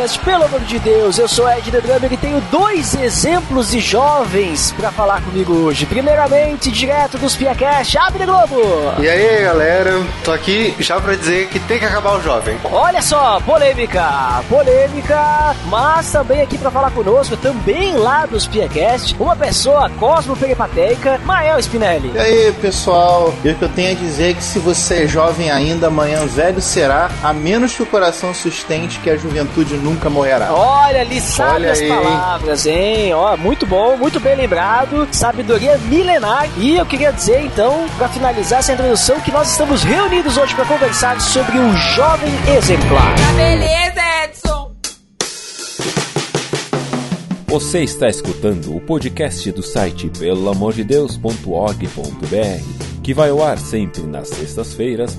Podcast, pelo amor de Deus, eu sou Ed The Drummer e tenho dois exemplos de jovens para falar comigo hoje. Primeiramente, direto dos Piacast, Abre Globo! E aí, galera, tô aqui já pra dizer que tem que acabar o jovem. Olha só, polêmica, polêmica, mas também aqui para falar conosco, também lá dos Piacast, uma pessoa cosmo-peripateica, Mael Spinelli. E aí, pessoal, o que eu tenho a dizer é que se você é jovem ainda, amanhã velho será, a menos que o coração sustente que a juventude nunca morrerá. Olha, ali sabe Olha as aí. palavras, hein? Ó, muito bom, muito bem lembrado. Sabedoria milenar. E eu queria dizer, então, para finalizar essa introdução, que nós estamos reunidos hoje para conversar sobre o jovem exemplar. Tá beleza, Edson! Você está escutando o podcast do site pelamordedeus.org.br, que vai ao ar sempre nas sextas-feiras,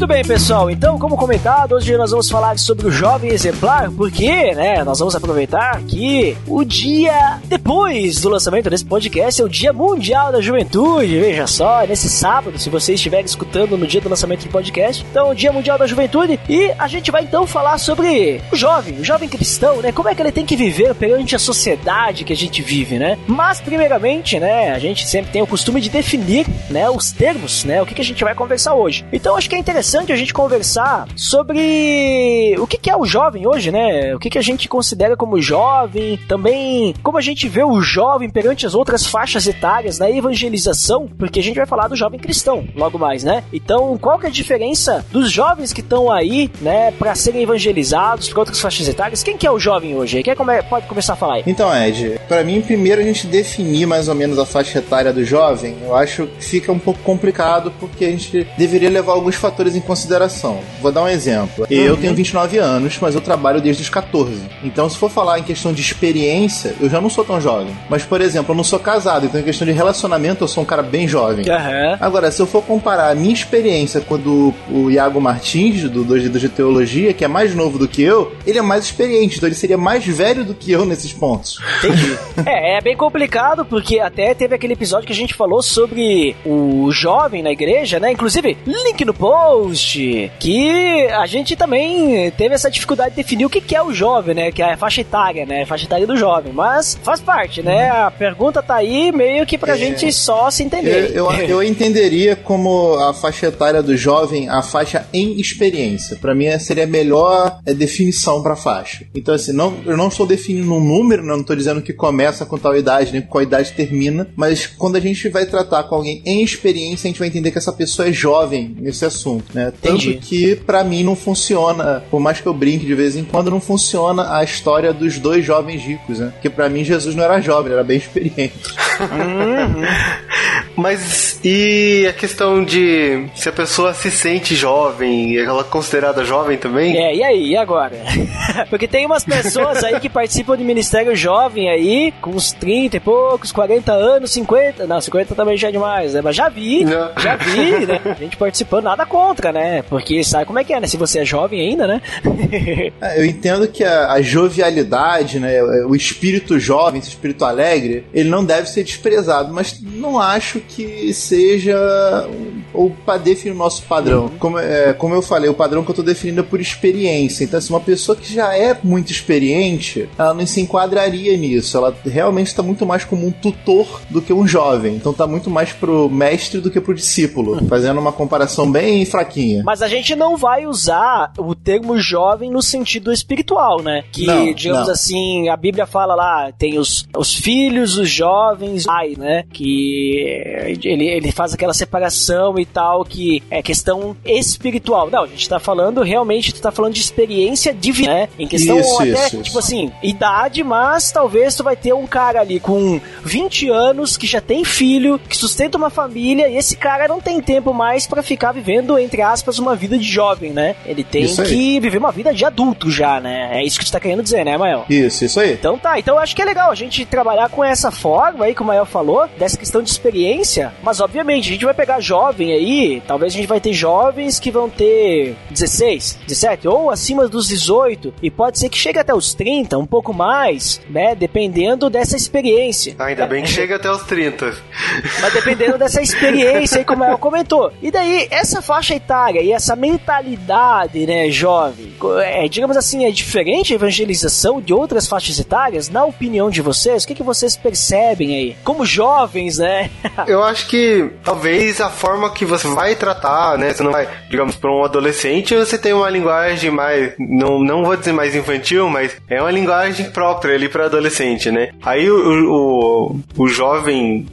Muito bem, pessoal. Então, como comentado, hoje nós vamos falar sobre o jovem exemplar, porque, né, nós vamos aproveitar que o dia depois do lançamento desse podcast é o Dia Mundial da Juventude. Veja só, nesse sábado, se você estiver escutando no dia do lançamento do podcast, então, o Dia Mundial da Juventude, e a gente vai então falar sobre o jovem, o jovem cristão, né? Como é que ele tem que viver perante a sociedade que a gente vive, né? Mas, primeiramente, né, a gente sempre tem o costume de definir, né, os termos, né, o que, que a gente vai conversar hoje. Então, acho que é interessante interessante a gente conversar sobre o que, é o jovem hoje, né? O que, a gente considera como jovem, também como a gente vê o jovem perante as outras faixas etárias na evangelização, porque a gente vai falar do jovem cristão logo mais, né? Então, qual que é a diferença dos jovens que estão aí, né, para serem evangelizados para outras faixas etárias? Quem que é o jovem hoje? Quem come pode começar a falar aí? Então, Ed, para mim, primeiro a gente definir mais ou menos a faixa etária do jovem, eu acho que fica um pouco complicado porque a gente deveria levar alguns fatores em consideração. Vou dar um exemplo. Uhum. Eu tenho 29 anos, mas eu trabalho desde os 14. Então, se for falar em questão de experiência, eu já não sou tão jovem. Mas, por exemplo, eu não sou casado, então em questão de relacionamento, eu sou um cara bem jovem. Uhum. Agora, se eu for comparar a minha experiência com a do o Iago Martins, do Dois Dedos de Teologia, que é mais novo do que eu, ele é mais experiente, então ele seria mais velho do que eu nesses pontos. Entendi. é, é bem complicado, porque até teve aquele episódio que a gente falou sobre o jovem na igreja, né? Inclusive, link no post post que a gente também teve essa dificuldade de definir o que é o jovem, né? Que é a faixa etária, né? A faixa etária do jovem. Mas faz parte, né? A pergunta tá aí meio que pra é, gente só se entender. Eu, eu, eu, entenderia como a faixa etária do jovem a faixa em experiência. Para mim seria a melhor é, definição pra faixa. Então, assim, não, eu não estou definindo um número, não estou dizendo que começa com tal idade, nem com qual idade termina, mas quando a gente vai tratar com alguém em experiência, a gente vai entender que essa pessoa é jovem nesse assunto né? Tanto que para mim não funciona, por mais que eu brinque de vez em quando, não funciona a história dos dois jovens ricos, né? Porque para mim Jesus não era jovem, era bem experiente. Uhum. Mas e a questão de se a pessoa se sente jovem, ela é considerada jovem também? É, e aí, e agora? Porque tem umas pessoas aí que participam de ministério jovem aí, com uns 30 e poucos, 40 anos, 50. Não, 50 também já é demais, né? Mas já vi, não. já vi, né? A gente participando, nada contra, né? Porque sabe como é que é, né? Se você é jovem ainda, né? é, eu entendo que a, a, jovialidade, né? O espírito jovem, esse espírito alegre, ele não deve ser desprezado, mas não acho que seja ou para definir o nosso padrão. Uhum. Como, é, como eu falei, o padrão que eu tô definindo é por experiência. Então, assim, uma pessoa que já é muito experiente, ela não se enquadraria nisso. Ela realmente está muito mais como um tutor do que um jovem. Então tá muito mais pro mestre do que pro discípulo. Uhum. Fazendo uma comparação bem fraquinha. Mas a gente não vai usar o termo jovem no sentido espiritual, né? Que, não, digamos não. assim, a Bíblia fala lá, tem os, os filhos, os jovens, ai, né? Que que ele, ele faz aquela separação e tal, que é questão espiritual. Não, a gente tá falando realmente, tu tá falando de experiência divina, né? Em questão Isso, até, isso, tipo isso. assim, idade, mas talvez tu vai ter um cara ali com 20 anos que já tem filho, que sustenta uma família, e esse cara não tem tempo mais pra ficar vivendo, entre aspas, uma vida de jovem, né? Ele tem que viver uma vida de adulto já, né? É isso que tu tá querendo dizer, né, Mael? Isso, isso aí. Então tá, então eu acho que é legal a gente trabalhar com essa forma aí, como o Mael falou, dessa questão de experiência, mas obviamente a gente vai pegar jovem aí, talvez a gente vai ter jovens que vão ter 16, 17 ou acima dos 18 e pode ser que chegue até os 30, um pouco mais, né, dependendo dessa experiência. Ainda bem que chega até os 30. Mas dependendo dessa experiência aí, como ela comentou. E daí, essa faixa etária e essa mentalidade, né, jovem, é, digamos assim, é diferente a evangelização de outras faixas etárias? Na opinião de vocês, o que, que vocês percebem aí? Como jovens, né? Eu acho que talvez a forma que você vai tratar, né? Você não vai, digamos, para um adolescente, você tem uma linguagem mais, não, não vou dizer mais infantil, mas é uma linguagem própria ali para adolescente, né? Aí o, o, o jovem,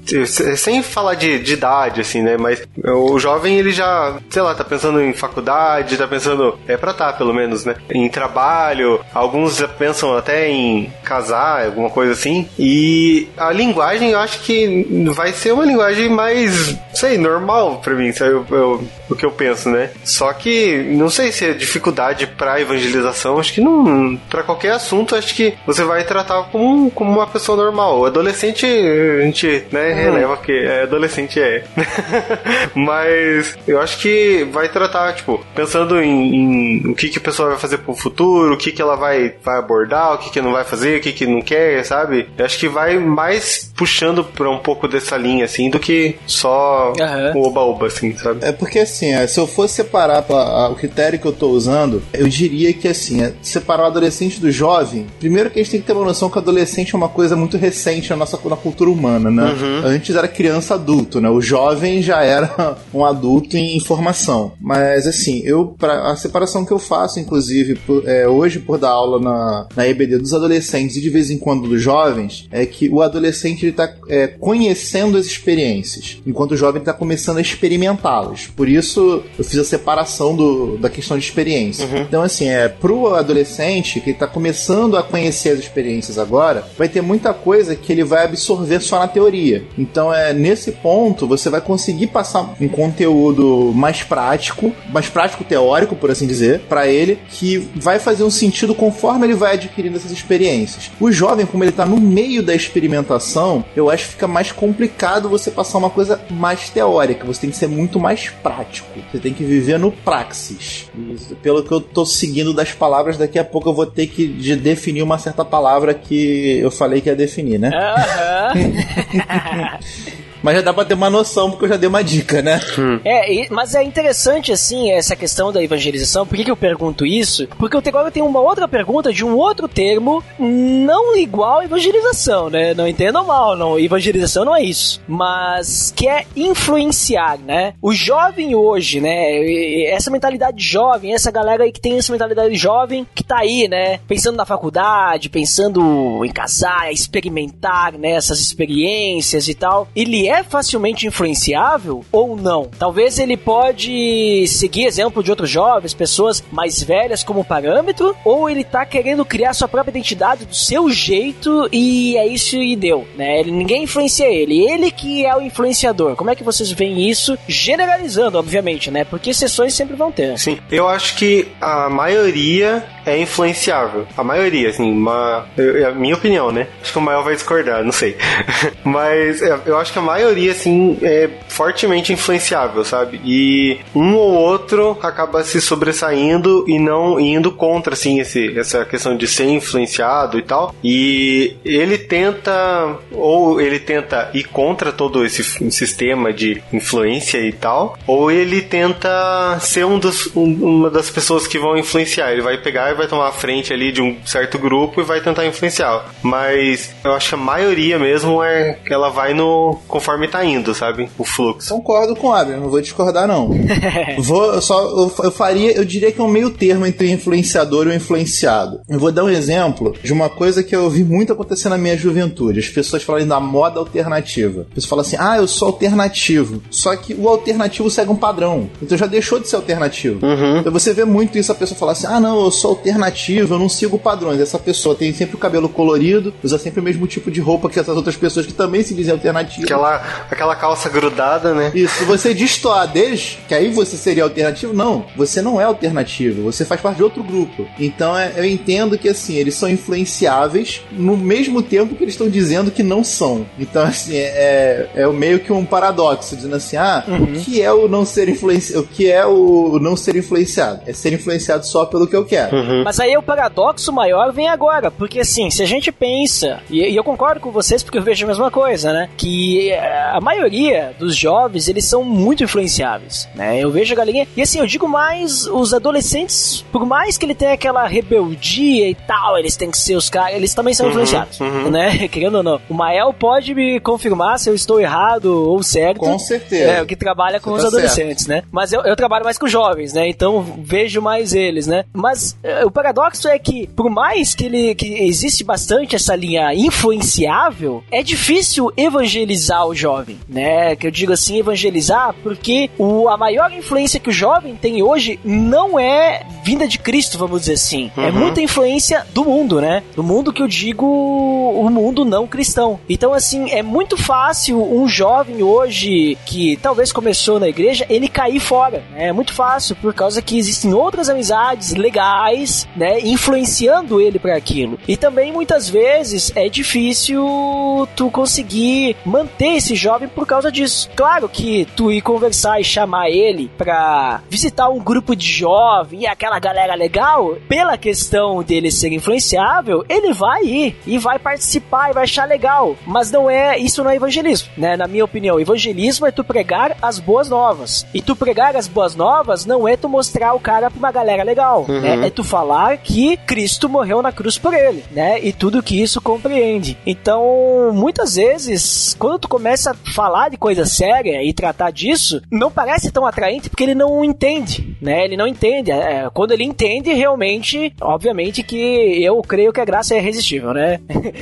sem falar de, de idade, assim, né? Mas o jovem, ele já, sei lá, tá pensando em faculdade, tá pensando, é pra tá, pelo menos, né? Em trabalho, alguns já pensam até em casar, alguma coisa assim. E a linguagem, eu acho que vai ser uma linguagem mais, sei, normal pra mim, sabe? Eu, eu- o que eu penso, né? Só que não sei se é dificuldade pra evangelização, acho que não. Pra qualquer assunto, acho que você vai tratar como, como uma pessoa normal. O adolescente, a gente, né, releva que é adolescente é. Mas eu acho que vai tratar, tipo, pensando em, em o que, que a pessoa vai fazer pro futuro, o que, que ela vai, vai abordar, o que, que não vai fazer, o que, que não quer, sabe? Eu acho que vai mais puxando pra um pouco dessa linha, assim, do que só Aham. o oba-oba, assim, sabe? É porque assim, é, se eu fosse separar pra- a- o critério que eu tô usando, eu diria que assim, é, separar o adolescente do jovem, primeiro que a gente tem que ter uma noção que o adolescente é uma coisa muito recente na nossa na cultura humana, né? Antes era criança adulto, né? O jovem já era um adulto em formação. Mas assim, eu pra, a separação que eu faço, inclusive, por- é, hoje por dar aula na, na EBD dos adolescentes e de vez em quando dos jovens, é que o adolescente ele tá é, conhecendo as experiências, enquanto o jovem está começando a experimentá-las. Por isso eu fiz a separação do, da questão de experiência. Então, assim, é pro adolescente que está começando a conhecer as experiências agora, vai ter muita coisa que ele vai absorver só na teoria. Então, é nesse ponto você vai conseguir passar um conteúdo mais prático, mais prático teórico, por assim dizer, para ele, que vai fazer um sentido conforme ele vai adquirindo essas experiências. O jovem, como ele tá no meio da experimentação, eu acho que fica mais complicado você passar uma coisa mais teórica. Você tem que ser muito mais prático. Você tem que viver no praxis. E pelo que eu tô seguindo das palavras, daqui a pouco eu vou ter que de- definir uma certa palavra que eu falei que ia definir, né? Mas já dá pra ter uma noção, porque eu já dei uma dica, né? É, e- mas é interessante, assim, essa questão da evangelização. Por que, que eu pergunto isso? Porque agora eu tenho uma outra pergunta de um outro termo não igual à evangelização, né? Não entendam mal, não. Evangelização não é isso. Mas que é influenciar, né? O jovem hoje, né? Essa mentalidade jovem, essa galera aí que tem essa mentalidade jovem, que tá aí, né? Pensando na faculdade, pensando em casar, experimentar, né? Essas experiências e tal. Ele é facilmente influenciável ou não? Talvez ele pode seguir exemplo de outros jovens, pessoas mais velhas como parâmetro, ou ele tá querendo criar sua própria identidade do seu jeito e é isso e deu, né? Ele, ninguém influencia ele, ele que é o influenciador. Como é que vocês veem isso? Generalizando, obviamente, né? Porque exceções sempre vão ter. Sim, eu acho que a maioria é influenciável. A maioria, assim, uma, eu- é a minha opinião, né? Acho que o Mael vai discordar, não sei. Mas é, eu acho que a maioria, assim, é fortemente influenciável, sabe? E um ou outro acaba se sobressaindo e não indo contra, assim, esse, essa questão de ser influenciado e tal. E ele tenta, ou ele tenta ir contra todo esse sistema de influência e tal, ou ele tenta ser um dos, um- uma das pessoas que vão influenciar. Ele vai pegar e vai tomar a frente ali de um certo grupo e vai tentar influenciar. Mas eu acho que a maioria mesmo é que ela vai no conforme tá indo, sabe? O fluxo. Concordo com o Abner, não vou discordar, não. vou só. Eu, eu faria, eu diria que é um meio termo entre influenciador e o influenciado. Eu vou dar um exemplo de uma coisa que eu vi muito acontecer na minha juventude. As pessoas falarem da moda alternativa. A pessoa fala assim: ah, eu sou alternativo. Só que o alternativo segue um padrão. Então já deixou de ser alternativo. Uhum. Então você vê muito isso, a pessoa falar assim: ah, não, eu sou alternativo, eu não sigo padrões. Essa pessoa tem sempre o cabelo colorido, usa sempre o mesmo tipo de roupa que essas outras pessoas que também se dizem alternativas. Aquela, aquela calça grudada, né? Isso, você destoar deles, que aí você seria alternativo, não. Você não é alternativo, você faz parte de outro grupo. Então é, eu entendo que assim, eles são influenciáveis no mesmo tempo que eles estão dizendo que não são. Então, assim, é, é, é meio que um paradoxo, dizendo assim, ah, o que é o não ser influenciado? O que é o não ser influenciado? É ser influenciado só pelo que eu quero. Mas aí o paradoxo maior vem agora, porque assim, se a gente pensa, e, e eu concordo com vocês porque eu vejo a mesma coisa, né? Que a maioria dos jovens, eles são muito influenciáveis, né? Eu vejo a galinha, e assim, eu digo mais, os adolescentes, por mais que ele tenha aquela rebeldia e tal, eles têm que ser os caras, eles também são influenciados, né? Querendo ou não. O Mael pode me confirmar se eu estou errado ou certo. Com certeza. É, o que trabalha com Você os tá adolescentes, né? Mas eu, eu trabalho mais com jovens, né? Então vejo mais eles, né? Mas eh, o paradoxo é que, por mais que ele que existe bastante essa linha influenciável, é difícil evangelizar o jovem, né? Que eu digo assim, evangelizar, porque o, a maior influência que o jovem tem hoje não é vinda de Cristo, vamos dizer assim. É muita influência do mundo, né? Do mundo que eu digo o mundo não cristão. Então, assim, é muito fácil um jovem hoje que talvez começou na igreja, ele cair fora. né? É muito fácil, por causa que existem outras amizades legais, né? Influenciando ele para aquilo. E também, muitas vezes, é difícil tu conseguir manter esse jovem por causa disso. Claro que tu ir conversar e chamar ele pra visitar um grupo de jovem e aquela galera legal, pela questão dele ser influenciável, ele vai ir e vai participar e vai achar legal. Mas não é, isso não é evangelismo, né? Na minha opinião, evangelismo é tu pregar as boas novas. E tu pregar as boas novas não é tu mostrar o cara pra uma galera legal, né? É tu falar que Cristo morreu na cruz por ele, né? E tudo que isso compreende. Então, muitas vezes, quando tu começa a falar de coisa séria e tratar disso, não parece tão atraente porque ele não entende, né? Ele não entende. É, quando ele entende, realmente, obviamente que eu creio que a graça é irresistível, né?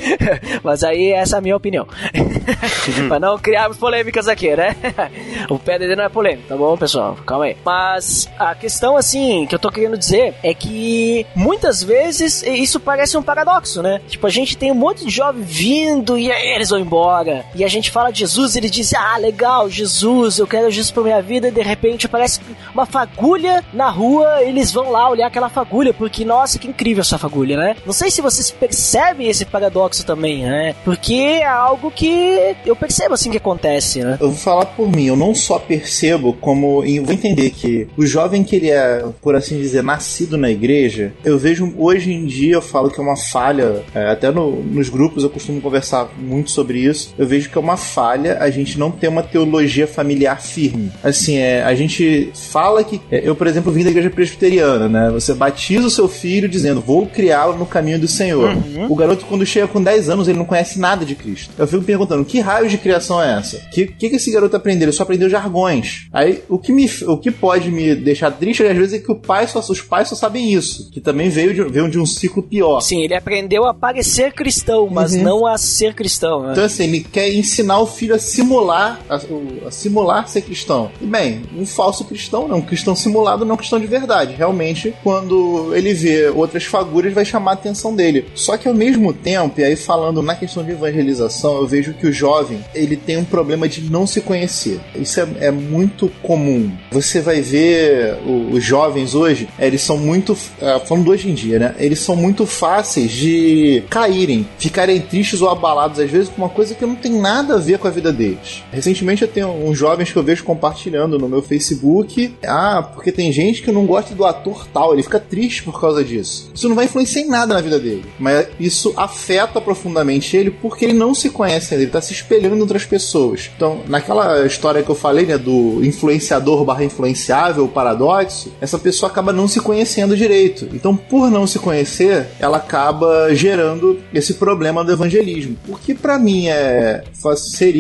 Mas aí essa é a minha opinião. pra não criarmos polêmicas aqui, né? o PDD não é polêmico, tá bom, pessoal? Calma aí. Mas a questão, assim, que eu tô querendo dizer é que muitas vezes isso parece um paradoxo, né? Tipo, a gente tem um monte de jovem vindo e aí eles vão embora. E a gente fala Jesus, ele diz, ah, legal, Jesus, eu quero Jesus pra minha vida. E de repente parece uma fagulha na rua, eles vão lá olhar aquela fagulha, porque, nossa, que incrível essa fagulha, né? Não sei se vocês percebem esse paradoxo também, né? Porque é algo que eu percebo, assim, que acontece, né? Eu vou falar por mim, eu não só percebo, como vou entender que o jovem que ele é, por assim dizer, nascido na igreja, eu vejo hoje em dia, eu falo que é uma falha, é, até no- nos grupos eu costumo conversar muito sobre isso, eu vejo que é uma falha a gente não ter uma teologia familiar firme. Assim, é, a gente fala que. é, eu, por exemplo, vim da igreja presbiteriana, né? Você batiza o seu filho dizendo, vou criá-lo no caminho do Senhor. O garoto, quando chega com 10 anos, ele não conhece nada de Cristo. Eu fico perguntando, que raio de criação é essa? O que, que, que esse garoto aprendeu? Ele só aprendeu jargões. Aí, o que, me, o que pode me deixar triste, às vezes, é que o pai só, os pais só sabem isso. Que também veio de, veio de um ciclo pior. Sim, ele aprendeu a parecer cristão, mas Uhum. não a ser cristão, né? Então, assim, ele quer ensinar o filho a simular, a, a simular ser cristão. E, bem, um falso cristão, não, um cristão simulado, não um cristão de verdade. Realmente, quando ele vê outras fagulhas, vai chamar a atenção dele. Só que, ao mesmo tempo, e aí falando na questão de evangelização, eu vejo que o jovem, ele tem um problema de não se conhecer. Isso é, é muito comum. Você vai ver o- os jovens hoje, eles são muito, ah, falando hoje em dia, né? Eles são muito fáceis de caírem, ficarem tristes ou abalados, às vezes, com uma coisa que não tem nada a ver com a vida deles. Recentemente eu tenho uns jovens que eu vejo compartilhando no meu Facebook, ah, porque tem gente que não gosta do ator tal, ele fica triste por causa disso. Isso não vai influenciar em nada na vida dele, mas isso afeta profundamente ele porque ele não se conhece ainda, ele tá se espelhando em outras pessoas. Então, naquela história que eu falei, né, do influenciador barra influenciável, paradoxo, essa pessoa acaba não se conhecendo direito. Então, por não se conhecer, ela acaba gerando esse problema do evangelismo. O que para mim é seria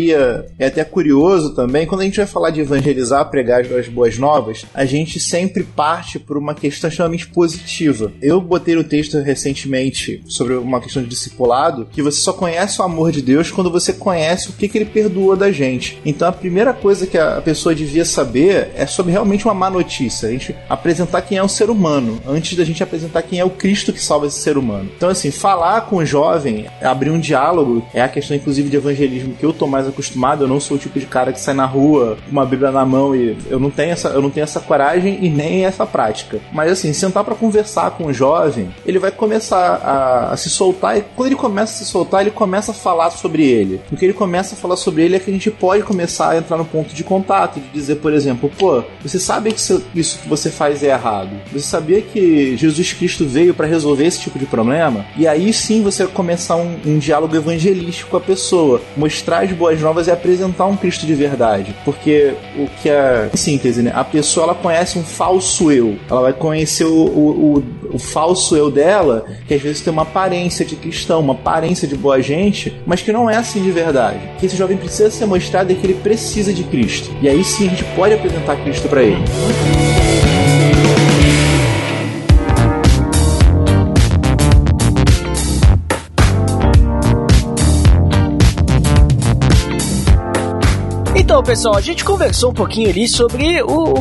é até curioso também, quando a gente vai falar de evangelizar, pregar as boas novas, a gente sempre parte por uma questão extremamente positiva. Eu botei no texto recentemente sobre uma questão de discipulado, que você só conhece o amor de Deus quando você conhece o que, que ele perdoa da gente. Então a primeira coisa que a pessoa devia saber é sobre realmente uma má notícia. A gente apresentar quem é o ser humano, antes da gente apresentar quem é o Cristo que salva esse ser humano. Então, assim, falar com o jovem, abrir um diálogo, é a questão, inclusive, de evangelismo que eu tô mais acostumado. Eu não sou o tipo de cara que sai na rua com uma Bíblia na mão e eu não tenho essa, eu não tenho essa coragem e nem essa prática. Mas, assim, sentar para conversar com o jovem, ele vai começar a, a se soltar e quando ele começa a se soltar, ele começa a falar sobre ele. O que ele começa a falar sobre ele é que a gente pode começar a entrar no ponto de contato, de dizer, por exemplo, pô, você sabe que isso que você faz é errado. Você sabia que Jesus Cristo veio para resolver esse tipo de problema? E aí sim você começar um, um diálogo evangelístico com a pessoa, mostrar as boas novas e apresentar um Cristo de verdade. Porque o que é, em síntese, né? A pessoa ela conhece um falso eu. Ela vai conhecer o, o, o, o falso eu dela, que às vezes tem uma aparência de cristão, uma aparência de boa gente, mas que não é assim de verdade. Que esse jovem precisa ser mostrado é que ele precisa de Cristo. E aí sim a gente pode apresentar Cristo para ele. pessoal, a gente conversou um pouquinho ali sobre o,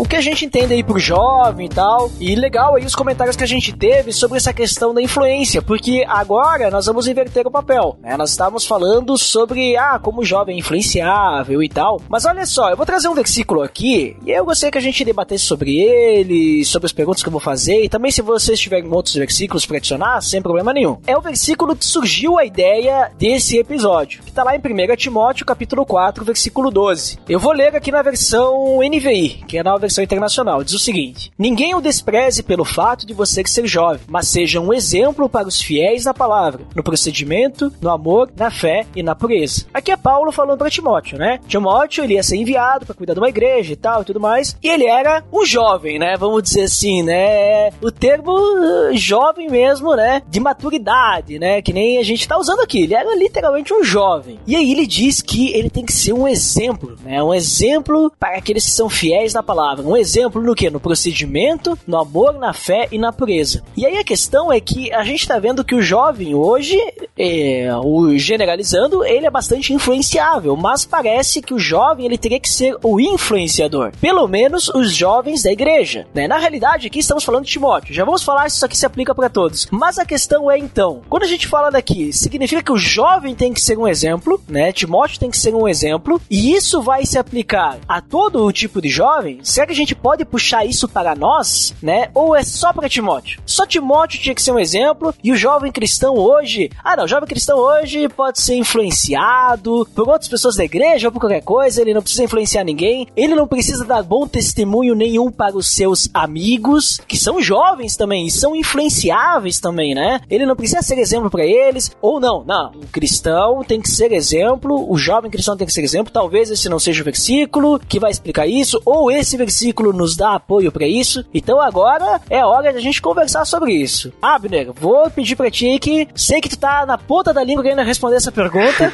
o que a gente entende aí pro jovem e tal. E legal aí os comentários que a gente teve sobre essa questão da influência, porque agora nós vamos inverter o papel, né? Nós estávamos falando sobre, ah, como o jovem é influenciável e tal. Mas olha só, eu vou trazer um versículo aqui e eu gostaria que a gente debatesse sobre ele, sobre as perguntas que eu vou fazer e também se vocês tiverem outros versículos para adicionar, sem problema nenhum. É o versículo que surgiu a ideia desse episódio, que tá lá em 1 Timóteo capítulo 4, versículo 2. Eu vou ler aqui na versão NVI, que é na versão internacional. Diz o seguinte: Ninguém o despreze pelo fato de você ser jovem, mas seja um exemplo para os fiéis na palavra, no procedimento, no amor, na fé e na pureza. Aqui é Paulo falando para Timóteo, né? Timóteo ele ia ser enviado para cuidar de uma igreja e tal e tudo mais, e ele era um jovem, né? Vamos dizer assim, né? O termo uh, jovem mesmo, né? De maturidade, né? Que nem a gente tá usando aqui. Ele era literalmente um jovem. E aí ele diz que ele tem que ser um exemplo exemplo, né? Um exemplo para aqueles que são fiéis na palavra. Um exemplo no que? No procedimento, no amor, na fé e na pureza. E aí a questão é que a gente está vendo que o jovem hoje, é, o generalizando, ele é bastante influenciável, mas parece que o jovem ele teria que ser o influenciador. Pelo menos os jovens da igreja, né? Na realidade, aqui estamos falando de Timóteo. Já vamos falar se isso aqui se aplica para todos. Mas a questão é então, quando a gente fala daqui, significa que o jovem tem que ser um exemplo, né? Timóteo tem que ser um exemplo e isso vai se aplicar a todo o tipo de jovem, será que a gente pode puxar isso para nós, né? Ou é só para Timóteo? Só Timóteo tinha que ser um exemplo e o jovem cristão hoje, ah não, o jovem cristão hoje pode ser influenciado por outras pessoas da igreja ou por qualquer coisa, ele não precisa influenciar ninguém, ele não precisa dar bom testemunho nenhum para os seus amigos, que são jovens também e são influenciáveis também, né? Ele não precisa ser exemplo para eles, ou não, não, o cristão tem que ser exemplo, o jovem cristão tem que ser exemplo, talvez esse não seja o versículo que vai explicar isso, ou esse versículo nos dá apoio para isso. Então agora é hora de a gente conversar sobre isso. Abner, vou pedir para ti que sei que tu tá na ponta da língua querendo responder essa pergunta.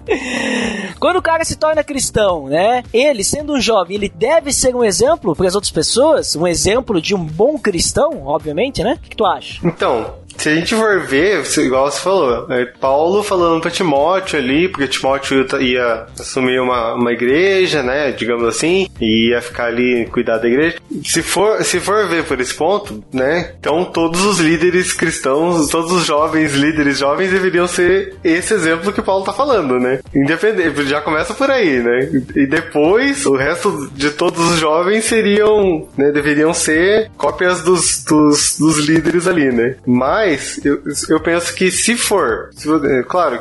Quando o cara se torna cristão, né? Ele, sendo um jovem, ele deve ser um exemplo para as outras pessoas, um exemplo de um bom cristão, obviamente, né? O que, que tu acha? Então, se a gente for ver, igual você falou, é Paulo falando para Timóteo ali, porque Timóteo ia assumir uma, uma igreja, né, digamos assim, e ia ficar ali cuidar da igreja. Se for, se for ver por esse ponto, né, então todos os líderes cristãos, todos os jovens líderes jovens deveriam ser esse exemplo que Paulo tá falando, né? Independente, já começa por aí, né? E depois o resto de todos os jovens seriam, né, deveriam ser cópias dos, dos, dos líderes ali, né? Mas Mas eu, eu penso que se for, se, é, claro,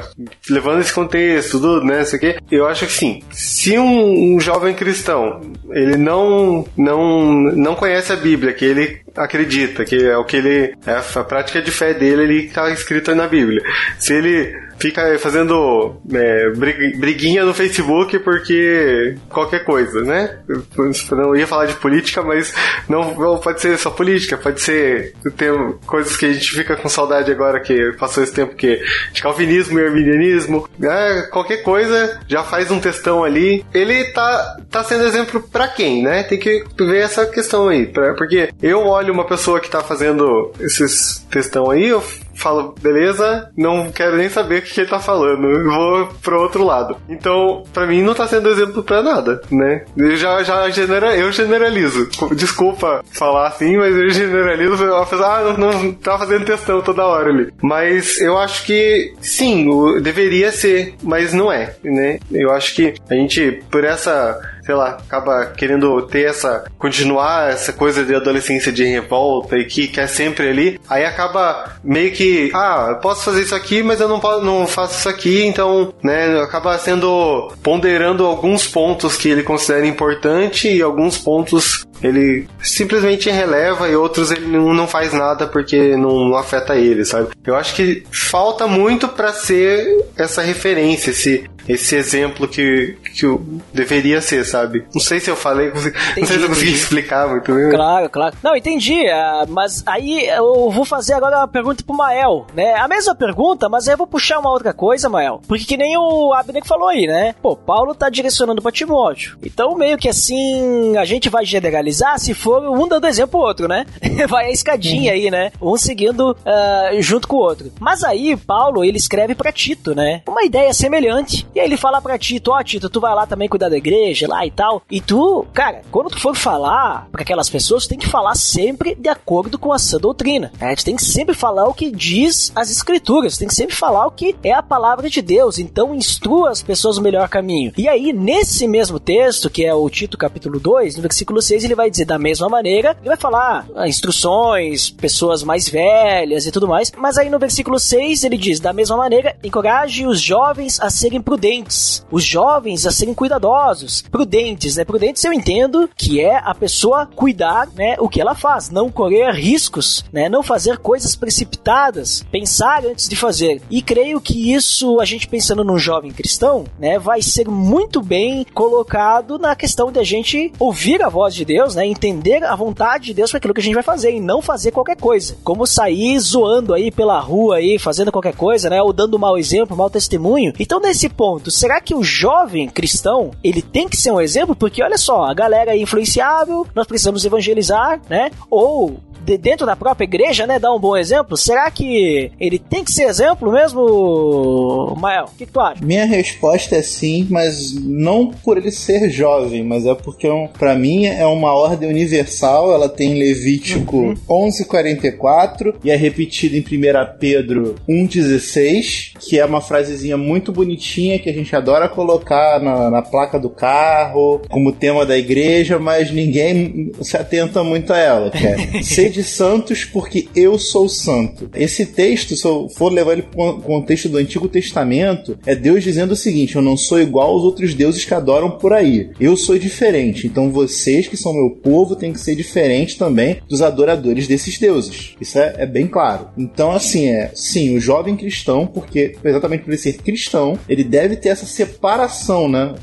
levando esse contexto, tudo, né, isso aqui, eu acho que sim. Se um, um jovem cristão ele não não não conhece a Bíblia, que ele acredita, que é o que ele é a prática de fé dele, ele está escrito na Bíblia. Se ele fica fazendo é, briguinha no Facebook porque qualquer coisa, né? Eu não ia falar de política, mas não, não pode ser só política, pode ser tem coisas que a gente fica com saudade agora que passou esse tempo que de calvinismo e arminianismo, né? qualquer coisa já faz um textão ali. Ele tá tá sendo exemplo para quem, né? Tem que ver essa questão aí, pra, porque eu olho uma pessoa que tá fazendo esses textão aí, eu falo, beleza, não quero nem saber o que, ele tá falando, vou pro outro lado. Então, para mim não tá sendo exemplo para nada, né? Eu já, já genera, eu generalizo. Desculpa falar assim, mas eu generalizo, apesar, ah, não, não tá fazendo testão toda hora ali. Mas eu acho que sim, deveria ser, mas não é, né? Eu acho que a gente, por essa sei lá, acaba querendo ter essa, continuar essa coisa de adolescência de revolta e que quer sempre ali, aí acaba meio que, ah, eu posso fazer isso aqui, mas eu não, posso, não faço isso aqui, então, né, acaba sendo, ponderando alguns pontos que ele considera importante e alguns pontos ele simplesmente releva e outros ele não faz nada porque não, afeta ele, sabe? Eu acho que falta muito para ser essa referência, esse, esse exemplo que, que deveria ser, sabe? Não sei se eu falei, entendi, não sei se eu consegui explicar muito bem. Claro, claro. Não, entendi, uh, mas aí eu vou fazer agora uma pergunta pro Mael, né? A mesma pergunta, mas aí eu vou puxar uma outra coisa, Mael. Porque que nem o Abner falou aí, né? Pô, Paulo tá direcionando pra Timóteo. Então, meio que assim, a gente vai generalizar se for um dando exemplo pro outro, né? vai a escadinha uhum. aí, né? Um seguindo uh, junto com o outro. Mas aí, Paulo, ele escreve pra Tito, né? Uma ideia semelhante. E aí ele fala pra Tito, ó, oh, Tito, tu vai lá também cuidar da igreja lá e tal. E tu, cara, quando tu for falar para aquelas pessoas, tu tem que falar sempre de acordo com a sã doutrina. Né? Tu tem que sempre falar o que diz as escrituras, tu tem que sempre falar o que é a palavra de Deus. Então instrua as pessoas no melhor caminho. E aí, nesse mesmo texto, que é o Tito capítulo 2, no versículo 6, ele vai dizer da mesma maneira, ele vai falar ah, instruções, pessoas mais velhas e tudo mais. Mas aí no versículo 6 ele diz: da mesma maneira, encoraje os jovens a serem prudentes, os jovens a serem cuidadosos, prudentes, né? Prudentes eu entendo que é a pessoa cuidar, né, o que ela faz, não correr riscos, né, não fazer coisas precipitadas, pensar antes de fazer. E creio que isso, a gente pensando num jovem cristão, né, vai ser muito bem colocado na questão de a gente ouvir a voz de Deus, né, entender a vontade de Deus para aquilo que a gente vai fazer e não fazer qualquer coisa. Como sair zoando aí pela rua aí, fazendo qualquer coisa, né, ou dando mau exemplo, mau testemunho. Então nesse ponto, será que o jovem cristão, ele tem que ser um exemplo? Porque olha só, a galera é influenciável, nós precisamos evangelizar, né? Ou de dentro da própria igreja, né, dar um bom exemplo? Será que ele tem que ser exemplo mesmo, Mael? O que, que, tu acha? Minha resposta é sim, mas não por ele ser jovem, mas é porque é para mim é uma ordem universal. Ela tem Levítico uhum. 11:44 e é repetida em 1 Pedro 1:16, que é uma frasezinha muito bonitinha que a gente adora colocar na, na placa do carro como tema da igreja, mas ninguém se atenta muito a ela. Que é, Sede santos porque eu sou santo. Esse texto, se eu for levar ele para o contexto do Antigo Testamento, é Deus dizendo o seguinte: eu não sou igual aos outros deuses que adoram por aí. Eu sou diferente. Então vocês que são meu povo têm que ser diferentes também dos adoradores desses deuses. Isso é, é bem claro. Então, assim, é sim, o jovem cristão, porque exatamente por ele ser cristão, ele deve ter essa separação, né?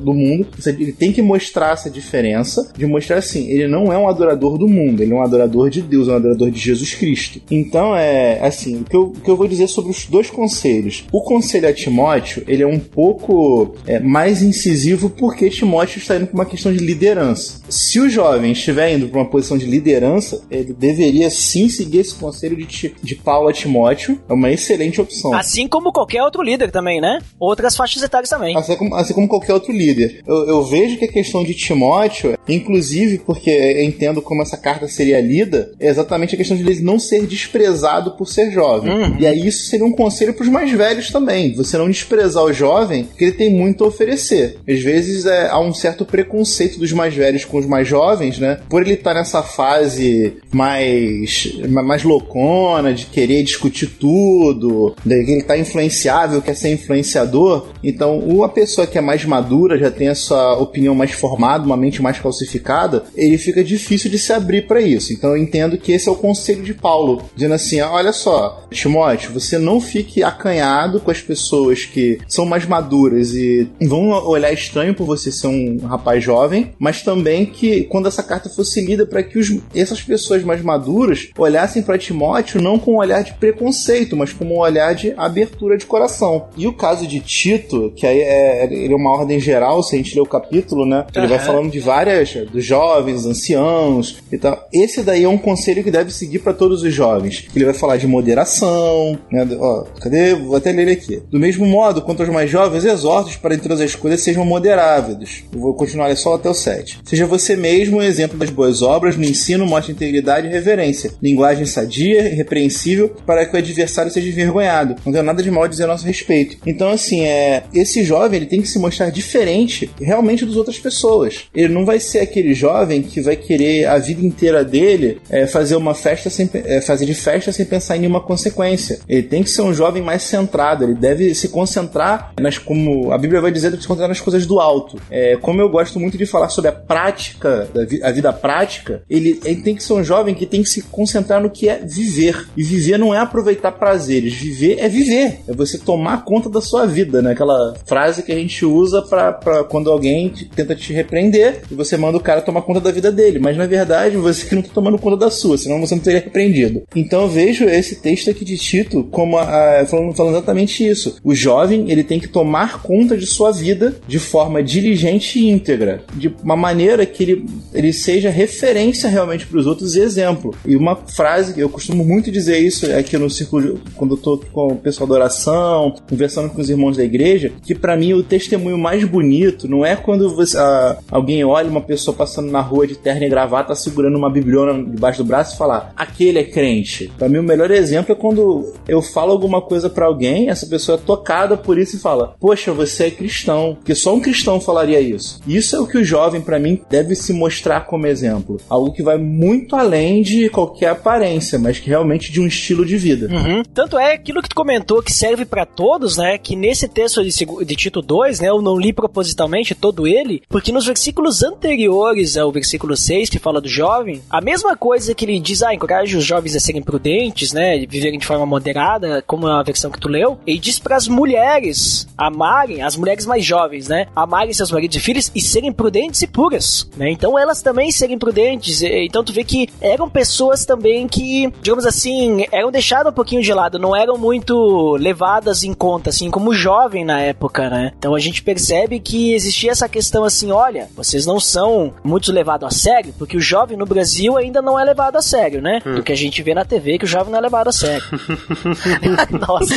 do mundo. Ele tem que mostrar essa diferença, de mostrar assim, ele não é um adorador do mundo, ele é um adorador de Deus, é um adorador de Jesus Cristo. Então, é assim, o que eu, o que eu vou dizer sobre os dois conselhos. O conselho a Timóteo, ele é um pouco é, mais incisivo porque Timóteo está indo para uma questão de liderança. Se o jovem estiver indo para uma posição de liderança, ele deveria sim seguir esse conselho de, de Paulo a Timóteo. É uma excelente opção. Assim como qualquer outro líder também, né? Outras faixas etárias também. Assim como, assim como qualquer outro líder. Eu, eu vejo que a questão de Timóteo Inclusive, porque entendo como essa carta seria lida, é exatamente a questão de ele não ser desprezado por ser jovem. Uhum. E aí isso seria um conselho para os mais velhos também. Você não desprezar o jovem, porque ele tem muito a oferecer. Às vezes é, há um certo preconceito dos mais velhos com os mais jovens, né? Por ele estar nessa fase mais, mais loucona, de querer discutir tudo, de que ele tá influenciável, quer ser influenciador. Então, uma pessoa que é mais madura, já tem a sua opinião mais formada, uma mente mais calcificada, ele fica difícil de se abrir para isso. Então, eu entendo que esse é o conselho de Paulo, dizendo assim: olha só, Timóteo, você não fique acanhado com as pessoas que são mais maduras e vão olhar estranho por você ser um rapaz jovem, mas também que quando essa carta fosse lida para que os, essas pessoas mais maduras olhassem para Timóteo não com um olhar de preconceito, mas com um olhar de abertura de coração. E o caso de Tito, que aí é, ele é uma ordem geral, se a gente ler o capítulo, né? Ele vai falando de várias, dos jovens, anciãos e tal. Esse daí é um conselho que deve seguir para todos os jovens. Ele vai falar de moderação, né? Ó, cadê? Vou até ler ele aqui. Do mesmo modo, quanto aos mais jovens, exortos para entre as coisas sejam moderáveis. Vou continuar só até o 7. Seja você mesmo um exemplo das boas obras, no ensino mostre integridade e reverência, linguagem sadia e repreensível, para que o adversário seja envergonhado. Não tenho nada de mal a dizer a nosso respeito. Então, assim, é, esse jovem ele tem que se mostrar diferente realmente das outras pessoas. Ele não vai ser aquele jovem que vai querer a vida inteira dele é, fazer uma festa sem é, fazer de festa sem pensar em nenhuma consequência. Ele tem que ser um jovem mais centrado. Ele deve se concentrar nas como a Bíblia vai dizer, se concentrar nas coisas do alto. É, como eu gosto muito de falar sobre a prática, a vida prática, ele, ele tem que ser um jovem que tem que se concentrar no que é viver. E viver não é aproveitar prazeres. Viver é viver. É você tomar conta da sua vida, né? Aquela frase que a gente usa para quando alguém te, tenta te repreender e você manda o cara tomar conta da vida dele. Mas na verdade você que não tá tomando conta da sua, senão você não teria repreendido. Então eu vejo esse texto aqui de Tito como a, a, falando, falando exatamente isso. O jovem ele tem que tomar conta de sua vida de forma diligente e íntegra, de uma maneira que ele, ele seja referência realmente para os outros e exemplo. E uma frase que eu costumo muito dizer isso aqui no círculo, quando eu tô com o pessoal da oração, conversando com os irmãos da igreja, que para mim o testemunho mais bonito não é quando você, a, alguém olha uma pessoa passando na rua de terno e gravata segurando uma bibliona debaixo do braço e falar aquele é crente. Para mim o melhor exemplo é quando eu falo alguma coisa para alguém, essa pessoa é tocada por isso e fala: "Poxa, você é cristão". Porque só um cristão falaria isso. Isso é o que o jovem para mim deve se mostrar como exemplo, algo que vai muito além de qualquer aparência, mas que realmente de um estilo de vida. Uhum. Tanto é aquilo que tu comentou que serve para todos, né? Que nesse texto de, de Tito 2, né? Eu não li propositalmente todo ele, porque nos versículos anteriores ao versículo 6, que fala do jovem, a mesma coisa que ele diz, ah, encoraje os jovens a serem prudentes, né? Viverem de forma moderada, como a versão que tu leu, ele diz para as mulheres amarem, as mulheres mais jovens, né? Amarem seus maridos e filhos e serem prudentes e puras, né? Então elas também serem prudentes. Então tu vê que eram pessoas também que, digamos assim, eram deixadas um pouquinho de lado, não eram muito levadas em conta, assim, como jovem na época, né? Então a gente percebe que existia essa questão assim, olha, vocês não são muito levados a sério, porque o jovem no Brasil ainda não é levado a sério, né? Hum. Do que a gente vê na TV que o jovem não é levado a sério. Nossa.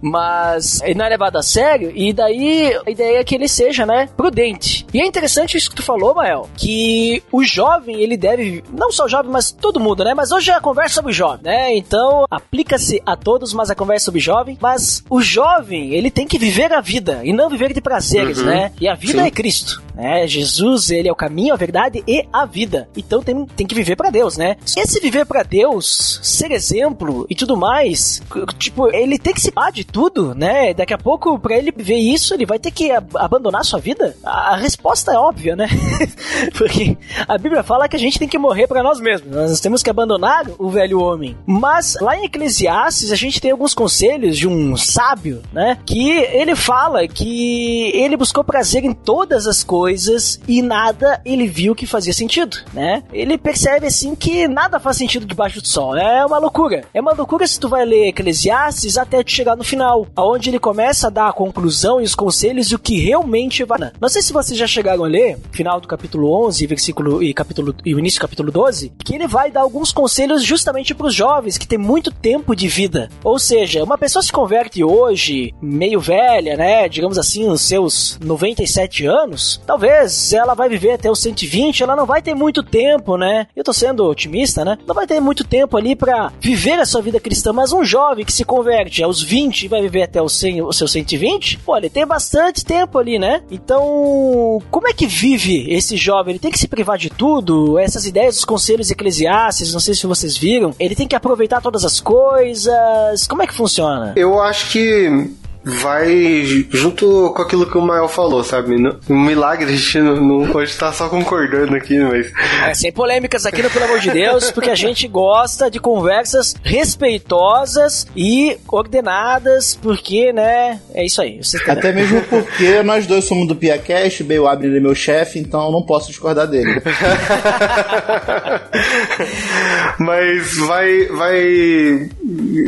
Mas ele não é levado a sério e daí a ideia é que ele seja, né, prudente. E é interessante isso que tu falou, Mael, que o jovem, ele deve, não só o jovem, mas todo mundo, né? Mas hoje é a conversa sobre o jovem, né? Então, aplica-se a todos, mas a conversa sobre o jovem, mas o jovem, ele tem que viver a vida e não viver de prazeres, uhum. né? E a vida Sim. é Cristo, né? Jesus, ele é o caminho, a verdade e a vida. Então tem, tem que viver para Deus, né? Esse viver para Deus, ser exemplo e tudo mais, tipo, ele tem que se par de tudo, né? Daqui a pouco, para ele ver isso, ele vai ter que ab abandonar sua vida? A, a resposta é óbvia, né? Porque a Bíblia fala que a gente tem que morrer para nós mesmos. Nós temos que abandonar o velho homem. Mas lá em Eclesiastes, a gente tem alguns conselhos de um sábio, né? Que ele fala que ele buscou prazer em todas as coisas e nada ele viu que fazia sentido, né? Ele percebe assim que nada faz sentido debaixo do sol. É uma loucura. É uma loucura se tu vai ler Eclesiastes até tu chegar no final, aonde ele começa a dar a conclusão e os conselhos e o que realmente vai. Não sei se vocês já chegaram a ler, final do capítulo 11, versículo e capítulo e o início do capítulo 12, que ele vai dar alguns conselhos justamente para os jovens que têm muito tempo de vida. Ou seja, uma pessoa se converte hoje, meio velha, né, digamos assim, nos seus 97 anos, talvez ela vai viver até os 120, ela não vai ter muito tempo, né? Eu tô sendo otimista, né? Não vai ter muito tempo ali para viver a sua vida cristã, mas um jovem que se converte aos 20 e vai viver até os, 100, os seus 120, pô, ele tem bastante tempo ali, né? Então, como é que vive esse jovem? Ele tem que se privar de tudo? Essas ideias dos conselhos eclesiásticos, não sei se vocês viram, ele tem que aproveitar todas as coisas. Como é que funciona? Eu acho que vai junto com aquilo que o Mael falou, sabe? Um milagre, a gente não, não pode estar só concordando aqui, mas. É, sem polêmicas aqui, no, pelo amor de Deus, porque a gente gosta de conversas respeitosas e ordenadas, porque, né? É isso aí. Até mesmo porque nós dois somos do PiaCast, o Abner é meu chefe, então eu não posso discordar dele. mas vai, vai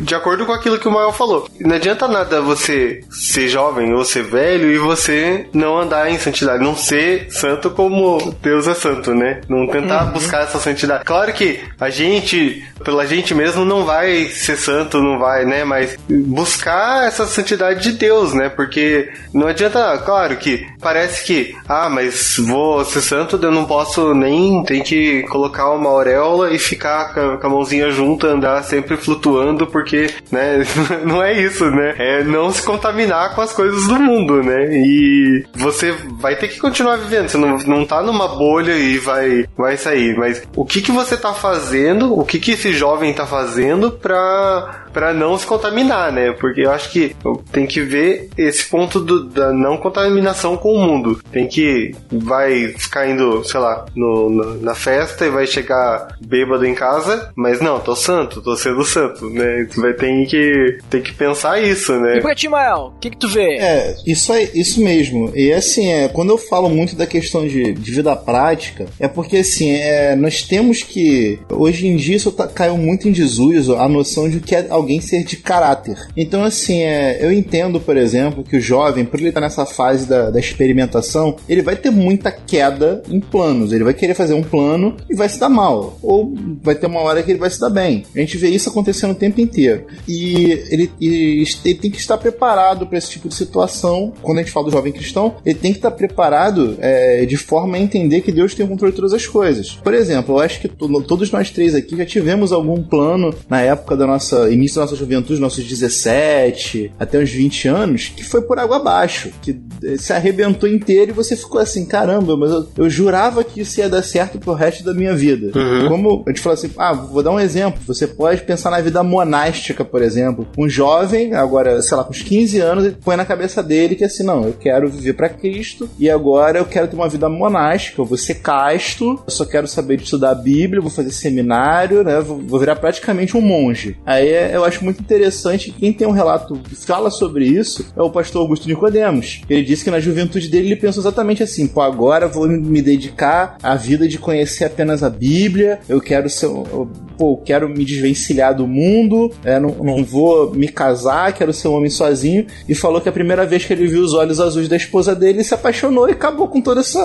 de acordo com aquilo que o Mael falou. Não adianta nada você ser jovem ou ser velho e você não andar em santidade, não ser santo como Deus é santo, né? Não tentar uhum. buscar essa santidade. Claro que a gente, pela gente mesmo, não vai ser santo, não vai, né? Mas buscar essa santidade de Deus, né? Porque não adianta, claro que parece que, ah, mas vou ser santo, eu não posso nem, tem que colocar uma auréola e ficar com a mãozinha junta, andar sempre flutuando, porque, né? não é isso, né? É não se contaminar com as coisas do mundo, né? E você vai ter que continuar vivendo. Você não, não tá numa bolha e vai, vai sair. Mas o que, que você tá fazendo, o que, que esse jovem tá fazendo pra para não se contaminar, né? Porque eu acho que tem que ver esse ponto do, da não contaminação com o mundo. Tem que vai ficar indo, sei lá, no, no, na festa e vai chegar bêbado em casa, mas não, tô santo, tô sendo santo, né? Tu vai ter que tem que pensar isso, né? E pra ti, Mael, o que que tu vê? É, isso é isso mesmo. E assim, é, quando eu falo muito da questão de, de vida prática, é porque assim, é, nós temos que hoje em dia isso tá, caiu muito em desuso a noção de que é alguém ser de caráter. Então, assim, é, eu entendo, por exemplo, que o jovem, por ele estar nessa fase da, da experimentação, ele vai ter muita queda em planos. Ele vai querer fazer um plano e vai se dar mal. Ou vai ter uma hora que ele vai se dar bem. A gente vê isso acontecendo o tempo inteiro. E ele, ele tem que estar preparado para esse tipo de situação. Quando a gente fala do jovem cristão, ele tem que estar preparado é, de forma a entender que Deus tem o controle de todas as coisas. Por exemplo, eu acho que todos nós três aqui já tivemos algum plano na época da nossa início da nossa juventude, nossos 17 até uns 20 anos, que foi por água abaixo, que se arrebentou inteiro e você ficou assim, caramba, mas eu, eu jurava que isso ia dar certo pro resto da minha vida. Uhum. Como a gente fala assim, ah, vou dar um exemplo, você pode pensar na vida monástica, por exemplo. Um jovem, agora, sei lá, com uns 15 anos, ele põe na cabeça dele que assim, não, eu quero viver para Cristo e agora eu quero ter uma vida monástica, eu vou ser casto, eu só quero saber de estudar a Bíblia, vou fazer seminário, né, vou, vou virar praticamente um monge. Aí eu acho muito interessante. Quem tem um relato que fala sobre isso é o pastor Augusto Nicodemos. Ele disse que na juventude dele ele pensou exatamente assim: pô, agora vou me dedicar à vida de conhecer apenas a Bíblia, eu quero ser. Eu, pô, quero me desvencilhar do mundo, é, não, não vou me casar, quero ser um homem sozinho. E falou que a primeira vez que ele viu os olhos azuis da esposa dele, ele se apaixonou e acabou com toda essa.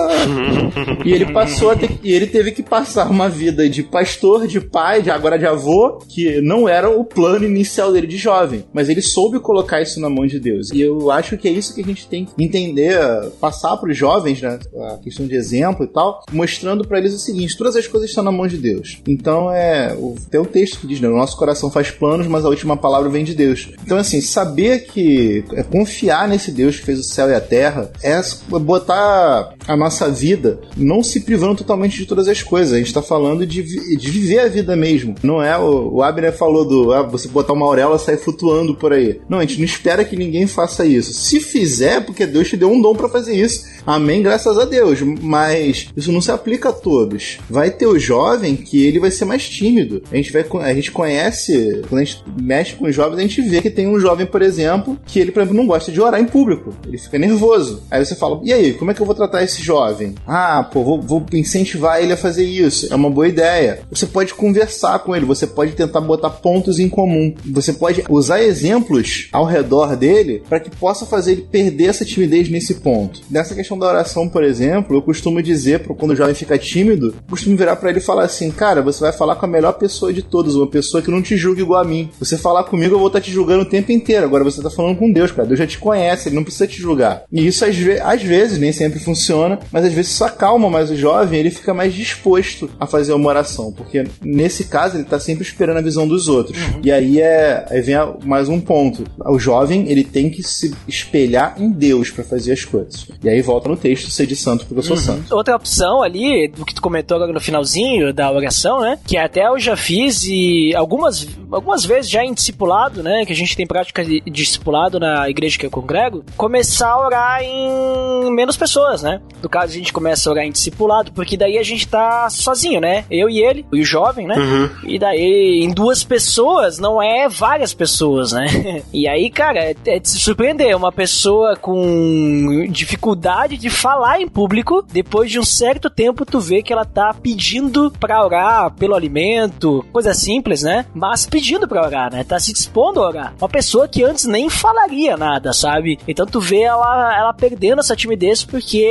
e ele passou a ter, e ele teve que passar uma vida de pastor, de pai, de agora de avô, que não era o plano inicial dele de jovem, mas ele soube colocar isso na mão de Deus. E eu acho que é isso que a gente tem que entender, passar para os jovens, né, a questão de exemplo e tal, mostrando para eles o seguinte: todas as coisas estão na mão de Deus. Então é, tem um texto que diz, né, o nosso coração faz planos, mas a última palavra vem de Deus. Então assim, saber que é confiar nesse Deus que fez o céu e a terra é botar a nossa vida não se privando totalmente de todas as coisas. A gente está falando de, de viver a vida mesmo. Não é o, o Abner falou do ah, você botar uma auréola sai flutuando por aí. Não, a gente não espera que ninguém faça isso. Se fizer, porque Deus te deu um dom para fazer isso. Amém, graças a Deus. Mas isso não se aplica a todos. Vai ter o jovem que ele vai ser mais tímido. A gente vai, a gente conhece, quando a gente mexe com os jovens, a gente vê que tem um jovem, por exemplo, que ele, por exemplo, não gosta de orar em público. Ele fica nervoso. Aí você fala, e aí, como é que eu vou tratar esse jovem? Ah, pô, vou, vou incentivar ele a fazer isso. É uma boa ideia. Você pode conversar com ele, você pode tentar botar pontos em comum Você pode usar exemplos ao redor dele para que possa fazer ele perder essa timidez nesse ponto. Nessa questão da oração, por exemplo, eu costumo dizer, para quando o jovem fica tímido, costumo virar para ele e falar assim: Cara, você vai falar com a melhor pessoa de todas, uma pessoa que não te julga igual a mim. Você falar comigo, eu vou estar tá te julgando o tempo inteiro. Agora você tá falando com Deus, cara. Deus já te conhece, ele não precisa te julgar. E isso às, ve às vezes, nem sempre funciona, mas às vezes isso acalma mais o jovem, ele fica mais disposto a fazer uma oração, porque nesse caso ele tá sempre esperando a visão dos outros. Uhum. E aí é aí vem mais um ponto. O jovem, ele tem que se espelhar em Deus para fazer as coisas. E aí volta no texto ser de santo porque eu sou uhum. santo. Outra opção ali, do que tu comentou agora no finalzinho da oração, né? Que até eu já fiz e algumas, algumas vezes já em discipulado, né? Que a gente tem prática de discipulado na igreja que eu congrego, começar a orar em menos pessoas, né? No caso, a gente começa a orar em discipulado, porque daí a gente tá sozinho, né? Eu e ele, e o jovem, né? Uhum. E daí, em duas pessoas, não é várias pessoas, né? E aí, cara, é, é de se surpreender. Uma pessoa com dificuldade de falar em público, depois de um certo tempo, tu vê que ela tá pedindo pra orar pelo alimento, coisa simples, né? Mas pedindo pra orar, né? Tá se dispondo a orar. Uma pessoa que antes nem falaria nada, sabe? Então tu vê ela, ela perdendo essa timidez porque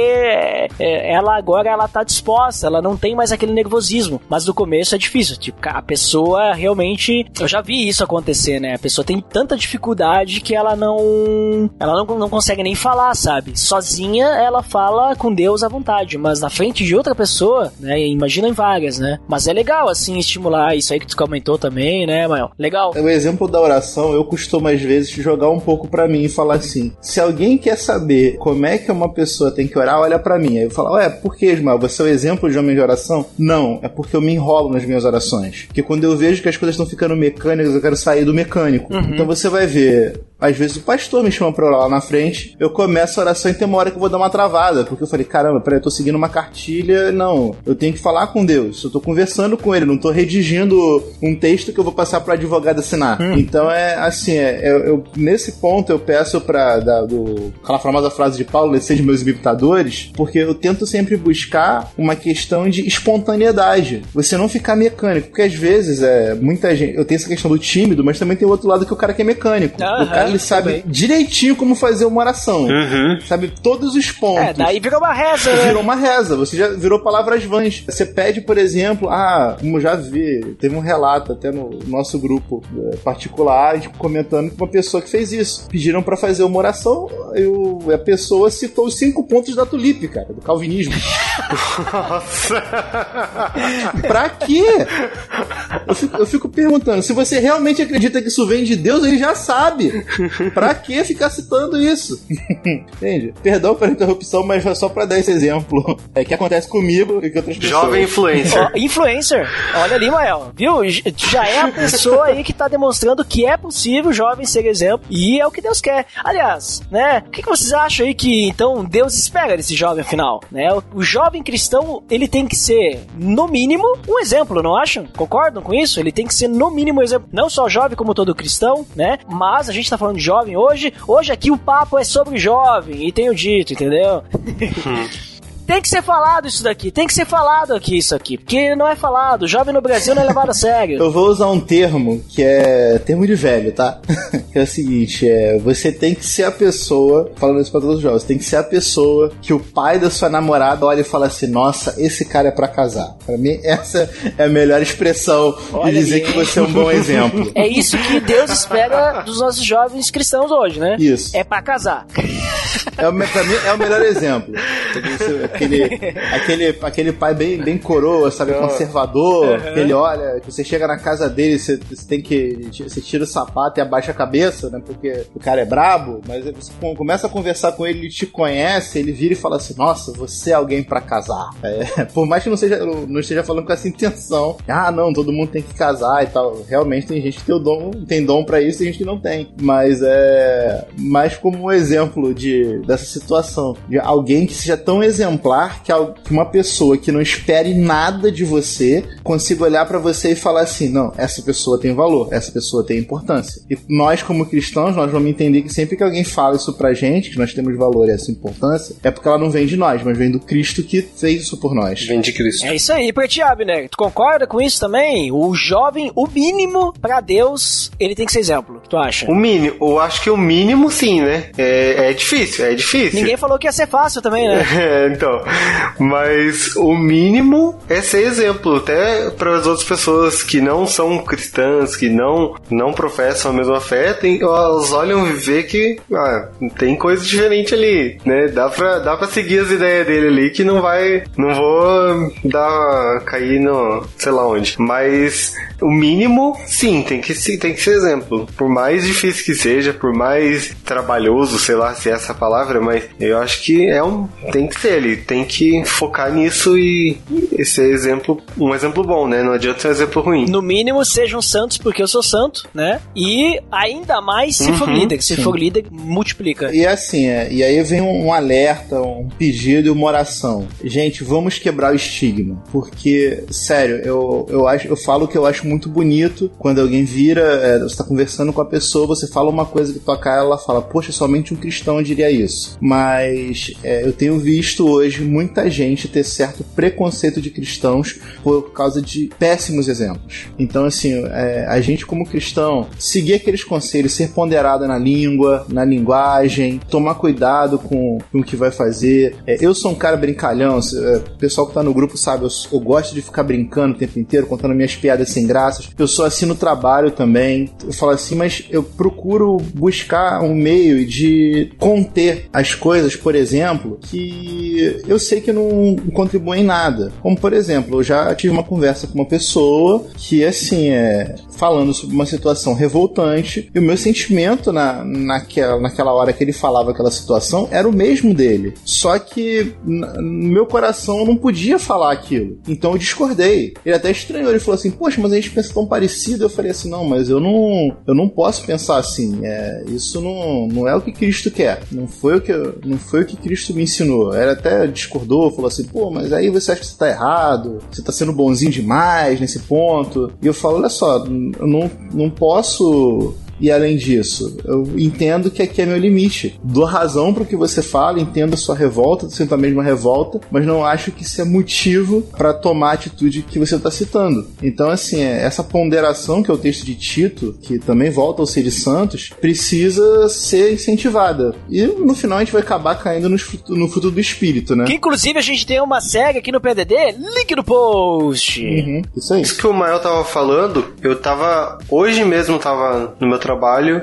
é, ela agora ela tá disposta, ela não tem mais aquele nervosismo. Mas no começo é difícil. Tipo, a pessoa realmente. Eu já vi isso acontecer, né? A pessoa tem tanta dificuldade que ela não. Ela não, não consegue nem falar, sabe? Sozinha ela fala com Deus à vontade, mas na frente de outra pessoa, né? Imagina em vagas, né? Mas é legal, assim, estimular isso aí que tu comentou também, né, Mael? Legal. O exemplo da oração, eu costumo às vezes jogar um pouco para mim e falar assim: se alguém quer saber como é que uma pessoa tem que orar, olha para mim. Aí eu falo, ué, por que, Ismael? Você é o exemplo de homem de oração? Não, é porque eu me enrolo nas minhas orações. Porque quando eu vejo que as coisas estão ficando mecânicas, eu quero sair do mecânico. Uhum. Então você vai ver às vezes o pastor me chama pra orar lá na frente, eu começo a oração e tem uma hora que eu vou dar uma travada, porque eu falei, caramba, peraí, eu tô seguindo uma cartilha, não, eu tenho que falar com Deus, eu tô conversando com ele, não tô redigindo um texto que eu vou passar pro advogado assinar. Hum. Então é assim, é, eu, eu, nesse ponto eu peço pra, da, do, aquela famosa frase de Paulo, seja meus imitadores, porque eu tento sempre buscar uma questão de espontaneidade, você não ficar mecânico, porque às vezes é, muita gente, eu tenho essa questão do tímido, mas também tem o outro lado que o cara que é mecânico. o cara ele sabe também. direitinho como fazer uma oração. Uhum. Sabe todos os pontos. É, daí virou uma reza, né? Virou uma reza. Você já virou palavras vãs. Você pede, por exemplo, ah, como já vi, teve um relato até no nosso grupo é, particular, comentando que uma pessoa que fez isso. Pediram para fazer uma oração e a pessoa citou os cinco pontos da tulipe, cara, do calvinismo. Nossa! pra quê? Eu fico, eu fico perguntando, se você realmente acredita que isso vem de Deus, ele já sabe. pra que ficar citando isso? Entende? Perdão pela interrupção, mas foi só pra dar esse exemplo. É que acontece comigo e que outras pessoas. Jovem influencer. Oh, influencer. Olha ali, Mael. Viu? Já é a pessoa aí que tá demonstrando que é possível jovem ser exemplo. E é o que Deus quer. Aliás, né? O que, que vocês acham aí que então Deus espera desse jovem afinal? Né? O, o jovem cristão, ele tem que ser, no mínimo, um exemplo, não acham? Concordam com isso? Ele tem que ser, no mínimo, um exemplo. Não só jovem como todo cristão, né? Mas a gente tá falando falando de jovem hoje. Hoje aqui o papo é sobre jovem, e tenho dito, entendeu? Hum. Tem que ser falado isso daqui, tem que ser falado aqui isso aqui, porque não é falado. Jovem no Brasil não é levado a sério. Eu vou usar um termo que é termo de velho, tá? que é o seguinte, é você tem que ser a pessoa, falando isso pra todos os jovens, tem que ser a pessoa que o pai da sua namorada olha e fala assim, nossa, esse cara é para casar. Para mim essa é a melhor expressão olha de dizer que você é um bom exemplo. É isso que Deus espera dos nossos jovens cristãos hoje, né? Isso. É para casar. É, pra mim é o melhor exemplo aquele, aquele, aquele pai bem, bem coroa, sabe? Conservador. Uhum. Ele olha, você chega na casa dele, você, você, tem que. Você tira o sapato e abaixa a cabeça, né? Porque o cara é brabo, mas você começa a conversar com ele, ele te conhece, ele vira e fala assim: Nossa, você é alguém para casar. É, por mais que não, seja, não esteja falando com essa intenção, ah, não, todo mundo tem que casar e tal. Realmente tem gente que tem, o dom, tem dom para isso e gente que não tem. Mas é. Mais como um exemplo de, dessa situação, de alguém que já tão exemplar que, al- que uma pessoa que não espere nada de você consiga olhar pra você e falar assim: não, essa pessoa tem valor, essa pessoa tem importância. E nós, como cristãos, nós vamos entender que sempre que alguém fala isso pra gente, que nós temos valor e essa importância, é porque ela não vem de nós, mas vem do Cristo que fez isso por nós. Vem de Cristo. É isso aí, pra ti, Abner. Tu concorda com isso também? O jovem, o mínimo pra Deus, ele tem que ser exemplo. O que tu acha? O mínimo, eu acho que o mínimo sim, né? É, é difícil, é difícil. Ninguém falou que ia ser fácil também, né? É, então. Mas o mínimo é ser exemplo, até para as outras pessoas que não são cristãs, que não, não professam a mesma fé, tem, elas olham e vê que ah, tem coisa diferente ali, né? Dá pra, dá pra seguir as ideias dele ali que não vai. Não vou dar. cair no. sei lá onde. Mas o mínimo, sim, tem que, sim, tem que ser exemplo. Por mais difícil que seja, por mais trabalhoso, sei lá se é essa palavra, mas eu acho que é um. tem que ser ele, tem que focar nisso e, e ser exemplo, um exemplo bom, né? Não adianta ser um exemplo ruim. No mínimo, sejam santos porque eu sou santo, né? E ainda mais se for Uhum, líder. Se sim. for líder, multiplica. E assim, é, e aí vem um, um alerta, um pedido e uma oração. Gente, vamos quebrar o estigma. Porque, sério, eu, eu, acho, eu falo que eu acho muito bonito quando alguém vira, é, você tá conversando com a pessoa, você fala uma coisa que tua cara, ela fala, poxa, somente um cristão diria isso. Mas é, eu tenho visto hoje muita gente ter certo preconceito de cristãos por causa de péssimos exemplos. Então, assim, é, a gente como cristão, seguir aqueles conselhos, ser ponderado na língua, na linguagem, tomar cuidado com, com o que vai fazer. É, eu sou um cara brincalhão, é, o pessoal que tá no grupo sabe, eu, eu gosto de ficar brincando o tempo inteiro, contando minhas piadas sem graças. Eu sou assim no trabalho também. Eu falo assim, mas eu procuro buscar um meio de conter as coisas, por exemplo, que eu sei que não contribuem em nada. Como, por exemplo, eu já tive uma conversa com uma pessoa que, assim, é falando sobre uma situação revoltante, e o meu sentimento na, naquela, naquela hora que ele falava aquela situação era o mesmo dele. Só que no meu coração eu não podia falar aquilo. Então eu discordei. Ele até estranhou, ele falou assim: Poxa, mas a gente pensa tão parecido. Eu falei assim: Não, mas eu não, eu não posso pensar assim. É, isso não, não é o que Cristo quer. Não foi o que, não foi o que Cristo me ensinou. Ele até discordou, falou assim: Pô, mas aí você acha que você tá errado? Você tá sendo bonzinho demais nesse ponto. E eu falo: Olha só, eu não, não posso e além disso, eu entendo que aqui é meu limite. Dou razão pro que você fala, entendo a sua revolta, sinto a mesma revolta, mas não acho que isso é motivo para tomar a atitude que você está citando. Então, assim, é, essa ponderação que é o texto de Tito, que também volta ao ser de Santos, precisa ser incentivada. E no final a gente vai acabar caindo no fruto, no fruto do espírito, né? Que inclusive a gente tem uma série aqui no PDD, link no post. Uhum, isso aí. Isso que o Mael tava falando, eu tava. Hoje mesmo tava no meu trabalho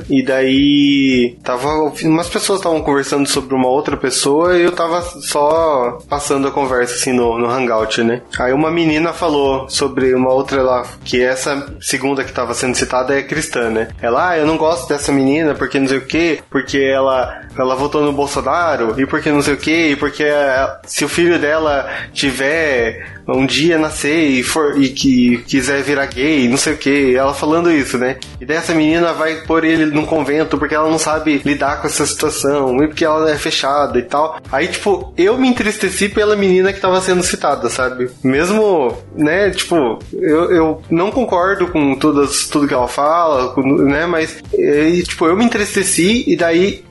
e daí tava. Umas pessoas estavam conversando sobre uma outra pessoa e eu tava só passando a conversa assim no, no Hangout, né? Aí uma menina falou sobre uma outra lá, que essa segunda que tava sendo citada é cristã, né? Ela, ah, eu não gosto dessa menina porque não sei o que, porque ela, ela votou no Bolsonaro e porque não sei o que, e porque eh, se o filho dela tiver um dia nascer e, for, e que quiser virar gay, não sei o que, ela falando isso, né? E daí essa menina vai pôr ele num convento porque ela não sabe lidar com essa situação, e porque ela é fechada e tal. Aí, tipo, eu me entristeci pela menina que tava sendo citada, sabe? Mesmo, né, tipo, eu, eu não concordo com todas, tudo que ela fala, né, mas, e, tipo, eu me entristeci e daí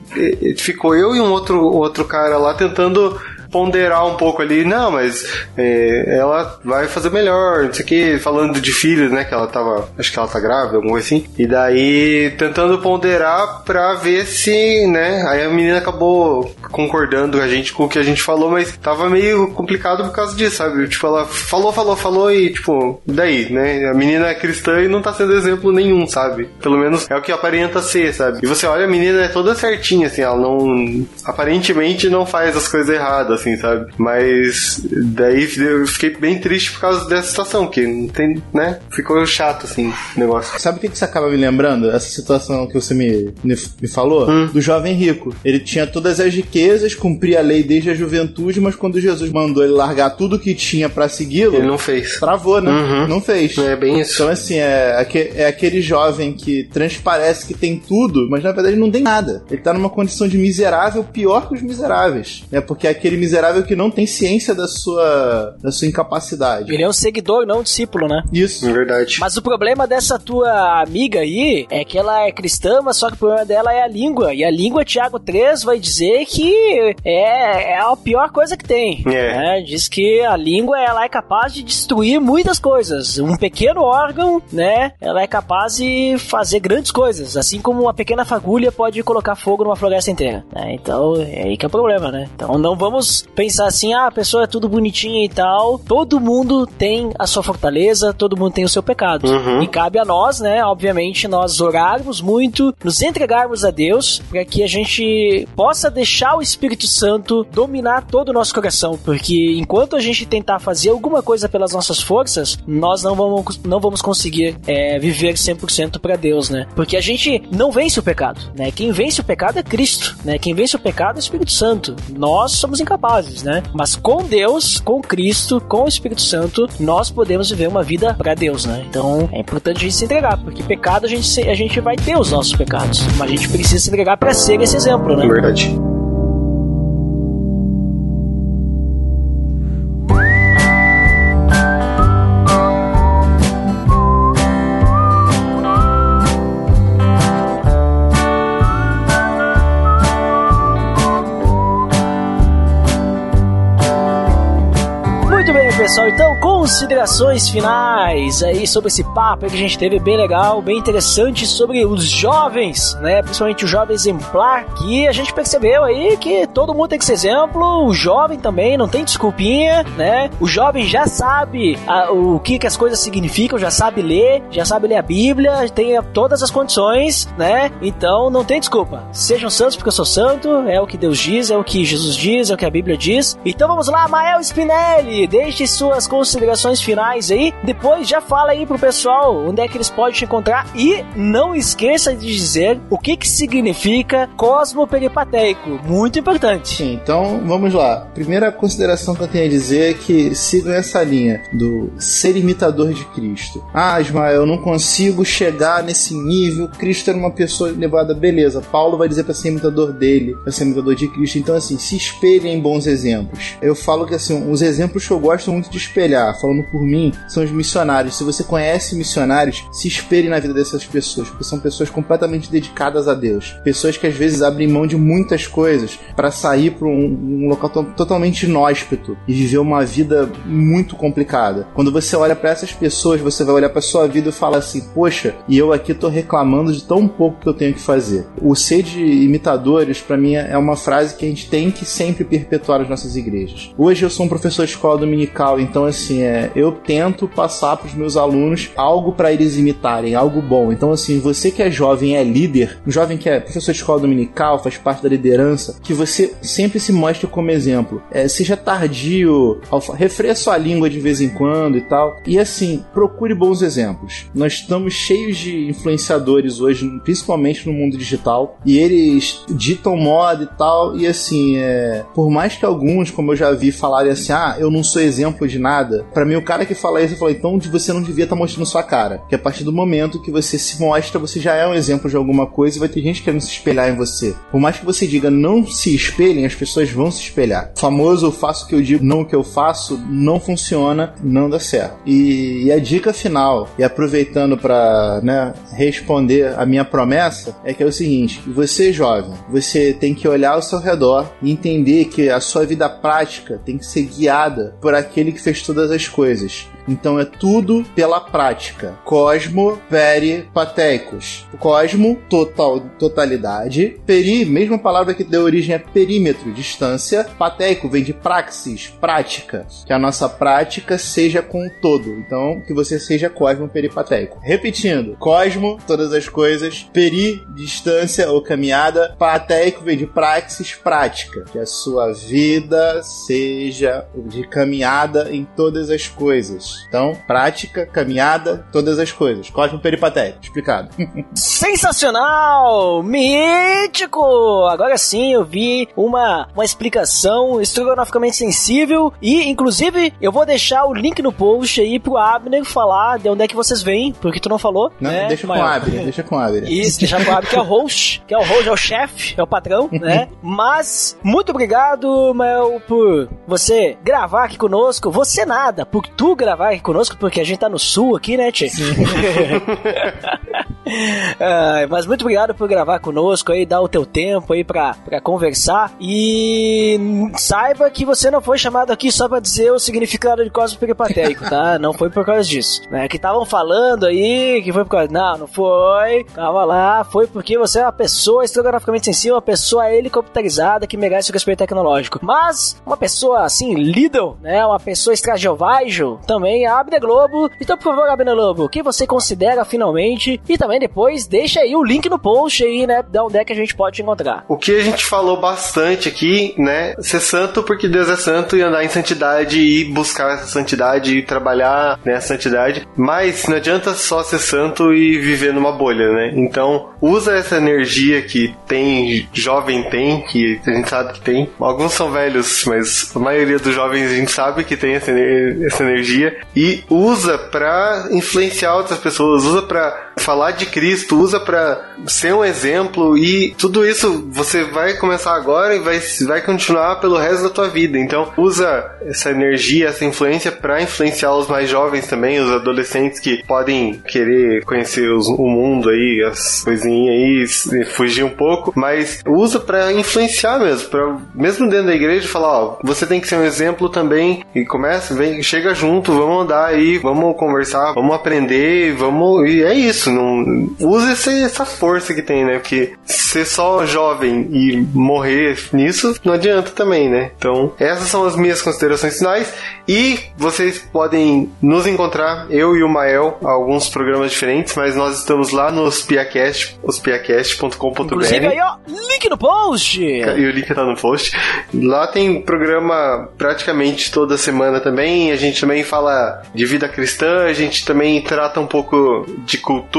ficou eu e um outro, outro cara lá tentando ponderar um pouco ali, não, mas é, ela vai fazer melhor, não sei o que, falando de filhos, né, que ela tava, acho que ela tá grávida, alguma coisa assim, e daí tentando ponderar pra ver se, né, aí a menina acabou concordando com a gente com o que a gente falou, mas tava meio complicado por causa disso, sabe, tipo, ela falou, falou, falou e, tipo, daí, né, a menina é cristã e não tá sendo exemplo nenhum, sabe, pelo menos é o que aparenta ser, sabe, e você olha, a menina é toda certinha, assim, ela não, aparentemente não faz as coisas erradas, assim, sabe? Mas daí eu fiquei bem triste por causa dessa situação, que não tem, né? Ficou chato, assim, o negócio. Sabe o que que isso acaba me lembrando? Essa situação que você me, me, me falou? Hum. Do jovem rico. Ele tinha todas as riquezas, cumpria a lei desde a juventude, mas quando Jesus mandou ele largar tudo que tinha pra segui-lo, Ele não fez. travou, né? Uhum. Não fez. É bem isso. Então, assim, é, é aquele jovem que transparece que tem tudo, mas na verdade não tem nada. Ele tá numa condição de miserável pior que os miseráveis. Né? Porque aquele miserável que não tem ciência da sua, da sua incapacidade. Ele é um seguidor, não um discípulo, né? Isso. É verdade. Mas o problema dessa tua amiga aí é que ela é cristã, mas só que o problema dela é a língua. E a língua, Tiago 3 vai dizer que é, é a pior coisa que tem. É. né? Diz que a língua ela é capaz de destruir muitas coisas. Um pequeno órgão, né? Ela é capaz de fazer grandes coisas. Assim como uma pequena fagulha pode colocar fogo numa floresta inteira. né? Então é aí que é o problema, né? Então não vamos pensar assim, ah, a pessoa é tudo bonitinha e tal. Todo mundo tem a sua fortaleza, todo mundo tem o seu pecado. Uhum. E cabe a nós, né, obviamente, nós orarmos muito, nos entregarmos a Deus, para que a gente possa deixar o Espírito Santo dominar todo o nosso coração, porque enquanto a gente tentar fazer alguma coisa pelas nossas forças, nós não vamos, não vamos conseguir é, viver 100% para Deus, né? Porque a gente não vence o pecado, né? Quem vence o pecado é Cristo, né? Quem vence o pecado é o Espírito Santo. Nós somos incapazes, né? Mas com Deus, com Cristo, com o Espírito Santo, nós podemos viver uma vida para Deus, né? Então é importante a gente se entregar, porque pecado a gente, a gente vai ter os nossos pecados, mas a gente precisa se entregar para ser esse exemplo, né? Verdade. Então, considerações finais aí sobre esse papo que a gente teve bem legal, bem interessante sobre os jovens, né? Principalmente o jovem exemplar, que a gente percebeu aí que todo mundo tem que ser exemplo, o jovem também, não tem desculpinha, né? O jovem já sabe a- o que, que as coisas significam, já sabe ler, já sabe ler a Bíblia, tem todas as condições, né? Então não tem desculpa. Sejam santos porque eu sou santo, é o que Deus diz, é o que Jesus diz, é o que a Bíblia diz. Então vamos lá, Mael Spinelli, deixe suas considerações finais aí. Depois já fala aí pro pessoal onde é que eles podem te encontrar e não esqueça de dizer o que que significa cosmo peripateico. Muito importante. Sim, então vamos lá. Primeira consideração que eu tenho a dizer é que sigam essa linha do ser imitador de Cristo. Ah, Ismael, eu não consigo chegar nesse nível. Cristo era uma pessoa elevada, beleza. Paulo vai dizer para ser imitador dele, para ser imitador de Cristo. Então, assim, se espelhem em bons exemplos. Eu falo que, assim, os exemplos que eu gosto muito de espelhar, falando por mim, são os missionários. Se você conhece missionários, se espelhe na vida dessas pessoas, porque são pessoas completamente dedicadas a Deus. Pessoas que às vezes abrem mão de muitas coisas para sair para um, um local to- totalmente inóspito e viver uma vida muito complicada. Quando você olha para essas pessoas, você vai olhar para sua vida e fala assim: "Poxa, e eu aqui tô reclamando de tão pouco que eu tenho que fazer". O ser de imitadores para mim é uma frase que a gente tem que sempre perpetuar nas nossas igrejas. Hoje eu sou um professor de escola dominical, então assim, é, eu tento passar para os meus alunos algo para eles imitarem, algo bom. Então assim, você que é jovem, é líder, um jovem que é professor de escola dominical, faz parte da liderança, que você sempre se mostre como exemplo. É, seja tardio, refreia sua língua de vez em quando e tal. E assim, procure bons exemplos. Nós estamos cheios de influenciadores hoje, principalmente no mundo digital, e eles ditam moda e tal. E assim, é, por mais que alguns, como eu já vi, falarem assim: ah, eu não sou exemplo de nada. Pra mim, o cara que fala isso, eu falo, então você não devia estar mostrando sua cara. Que a partir do momento que você se mostra, você já é um exemplo de alguma coisa e vai ter gente querendo se espelhar em você. Por mais que você diga não se espelhem, as pessoas vão se espelhar. O famoso eu faço o que eu digo, não o que eu faço, não funciona, não dá certo. E, e a dica final, e aproveitando para né, responder a minha promessa, é que é o seguinte: você jovem, você tem que olhar ao seu redor e entender que a sua vida prática tem que ser guiada por aquele que fez todas as coisas. Então é tudo pela prática. Cosmo, peri, pateicos. Cosmo, total, totalidade. Peri, mesma palavra que deu origem a perímetro, distância. Pateico vem de praxis, prática. Que a nossa prática seja com o todo. Então, que você seja cosmo, peripateico. Repetindo. Cosmo, todas as coisas. Peri, distância ou caminhada. Pateico vem de praxis, prática. Que a sua vida seja de caminhada caminhada em todas as coisas. Então, prática, caminhada, todas as coisas. Cosmo peripatético, explicado. Sensacional! Mítico! Agora sim eu vi uma, uma explicação estrogonoficamente sensível e, inclusive, eu vou deixar o link no post aí pro Abner falar de onde é que vocês vêm, porque tu não falou. Não, né, deixa com o Mael? Abner, deixa com o Abner. Isso, deixar claro que é o host, que é o host, é o chefe, é o patrão, né? Mas, muito obrigado, Mel, por você gravar aqui conosco. Você nada, por tu gravar aqui conosco, porque a gente tá no sul aqui, né, Tchê? Mas muito obrigado por gravar conosco aí, dar o teu tempo aí pra, pra conversar. E saiba que você não foi chamado aqui só pra dizer o significado de cosmo peripatético, tá? Não foi por causa disso. Né? Que estavam falando aí que foi por causa. Não, não foi. Tava lá, foi porque você é uma pessoa estrogonoficamente sensível, uma pessoa helicopterizada que merece o respeito tecnológico. Mas uma pessoa assim, Lidl, né? Uma pessoa extrajovajo, também abre a Globo. Então, por favor, Abner Lobo, o que você considera finalmente? E também depois deixa aí o link no post aí, né? Da onde é que a gente pode encontrar. O que a gente falou bastante aqui, né? Ser santo porque Deus é santo e andar em santidade e buscar essa santidade e trabalhar nessa santidade. Mas não adianta só ser santo e viver numa bolha, né? Então, usa essa energia que tem, jovem tem, que a gente sabe que tem. Alguns são velhos, mas a maioria dos jovens a gente sabe que tem essa, essa energia e usa pra influenciar outras pessoas, usa pra falar de Cristo, usa pra ser um exemplo e tudo isso você vai começar agora e vai, vai continuar pelo resto da tua vida. Então, usa essa energia, essa influência pra influenciar os mais jovens também, os adolescentes que podem querer conhecer os- o mundo aí, as coisinhas aí, fugir um pouco, mas usa pra influenciar mesmo, para mesmo dentro da igreja falar, ó, você tem que ser um exemplo também e começa, vem, chega junto, vamos andar aí, vamos conversar, vamos aprender, vamos e é isso, não usa essa força que tem, né? Porque ser só jovem e morrer nisso não adianta também, né? Então, essas são as minhas considerações finais e vocês podem nos encontrar, eu e o Mael, alguns programas diferentes, mas nós estamos lá no Spiacast, ospiacast.com.br. Inclusive aí, ó, link no post! E o link tá no post. Lá tem programa praticamente toda semana também. A gente também fala de vida cristã, a gente também trata um pouco de cultura,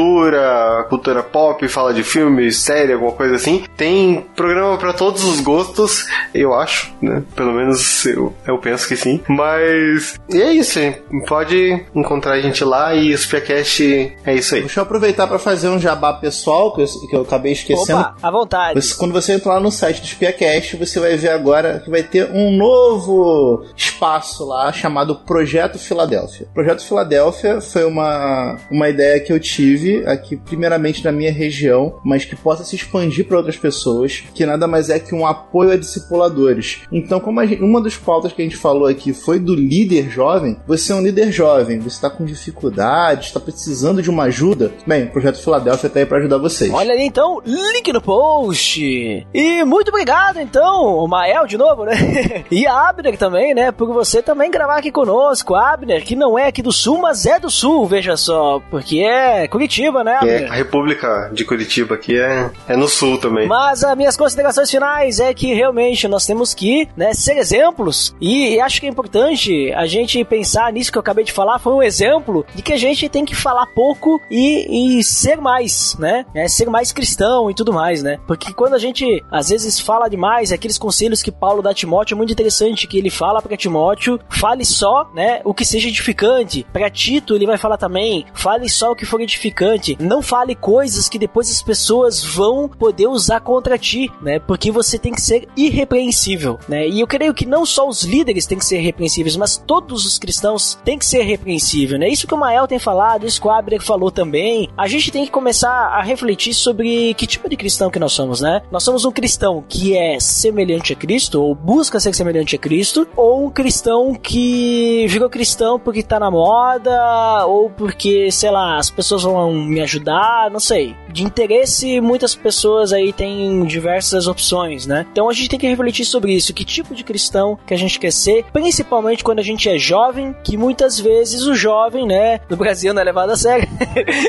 cultura pop, fala de filmes, série, alguma coisa assim. Tem programa pra todos os gostos, eu acho, né? Pelo menos eu, eu penso que sim. Mas e é isso, hein? pode encontrar a gente lá e o Spiacast é isso aí. Deixa eu aproveitar para fazer um jabá pessoal que eu, que eu acabei esquecendo. Opa, à vontade. Você- quando você entrar lá no site do Spiacast, você vai ver agora que vai ter um novo espaço lá chamado Projeto Filadélfia. Projeto Filadélfia foi uma, uma ideia que eu tive aqui, primeiramente na minha região, mas que possa se expandir para outras pessoas, que nada mais é que um apoio a discipuladores. Então, como gente- uma das pautas que a gente falou aqui foi do líder jovem, você é um líder jovem, você está com dificuldade, está precisando de uma ajuda, bem, o Projeto Filadélfia está aí para ajudar vocês. Olha ali então, link no post. E muito obrigado então, o Mael de novo, né? E a Abner também, né? Por você também gravar aqui conosco. Abner, que não é aqui do sul, mas é do sul, veja só. Porque é Curitiba, né, É, a República de Curitiba aqui é, é no sul também. Mas as minhas considerações finais é que realmente nós temos que né, ser exemplos. E acho que é importante a gente pensar nisso que eu acabei de falar. Foi um exemplo de que a gente tem que falar pouco e, e ser mais, né? É, ser mais cristão e tudo mais, né? Porque quando a gente às vezes fala demais, aqueles conselhos que Paulo dá a Timóteo é muito interessante. Que ele fala para Timóteo, fale só, né? O que seja edificante. Para Tito, ele vai falar também, fale só o que for edificante. Não fale coisas que depois as pessoas vão poder usar contra ti, né? Porque você tem que ser irrepreensível, né? E eu creio que não só os líderes têm que ser irrepreensíveis, mas todos os cristãos têm que ser irrepreensível, né? Isso que o Mael tem falado, isso que o Abner falou também. A gente tem que começar a refletir sobre que tipo de cristão que nós somos, né? Nós somos um cristão que é semelhante a Cristo, ou busca ser semelhante a Cristo, ou um cristão que virou cristão porque tá na moda, ou porque, sei lá, as pessoas vão me ajudar, não sei. De interesse, muitas pessoas aí têm diversas opções, né? Então a gente tem que refletir sobre isso, que tipo de cristão que a gente quer ser, principalmente quando a gente é jovem, que muitas vezes o jovem, né, no Brasil não é levado a sério.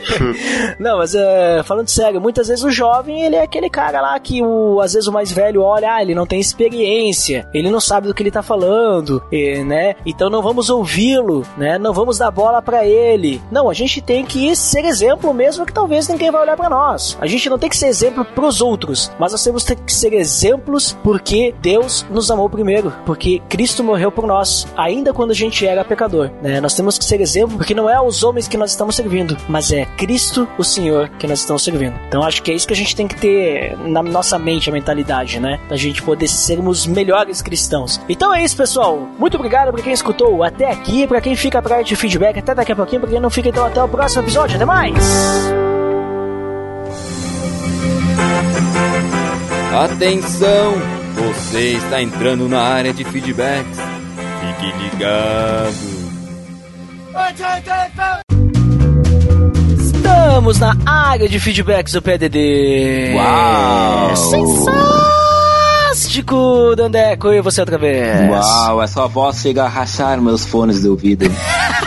não, mas é, falando sério, muitas vezes o jovem, ele é aquele cara lá que o, às vezes o mais velho olha, ah, ele não tem experiência, ele não sabe do que ele tá falando, eh, né? Então não vamos ouvi-lo, né? Não vamos dar bola para ele. Não, a gente tem que ser exemplo mesmo que talvez ninguém vai olhar para nós. A gente não tem que ser exemplo pros outros, mas nós temos que ser exemplos porque Deus nos amou primeiro, porque Cristo morreu por nós, ainda quando a gente era pecador, né? Nós temos que ser exemplo porque não é os homens que nós estamos servindo, mas é Cristo, o Senhor, que nós estamos servindo. Então acho que é isso que a gente tem que ter na nossa mente, a mentalidade, né? Da gente poder sermos melhores cristãos. Então é isso, pessoal. Muito obrigado pra quem escutou até aqui, pra quem fica pra de feedback até daqui a pouquinho, pra quem não fica então até o próximo episódio. Até mais! Atenção! Você está entrando na área de feedbacks. Fique ligado. Estamos na área de feedbacks do PDD. Uau! Fantástico, Dandeco, e você outra vez? Uau, essa voz chega a rachar meus fones de ouvido.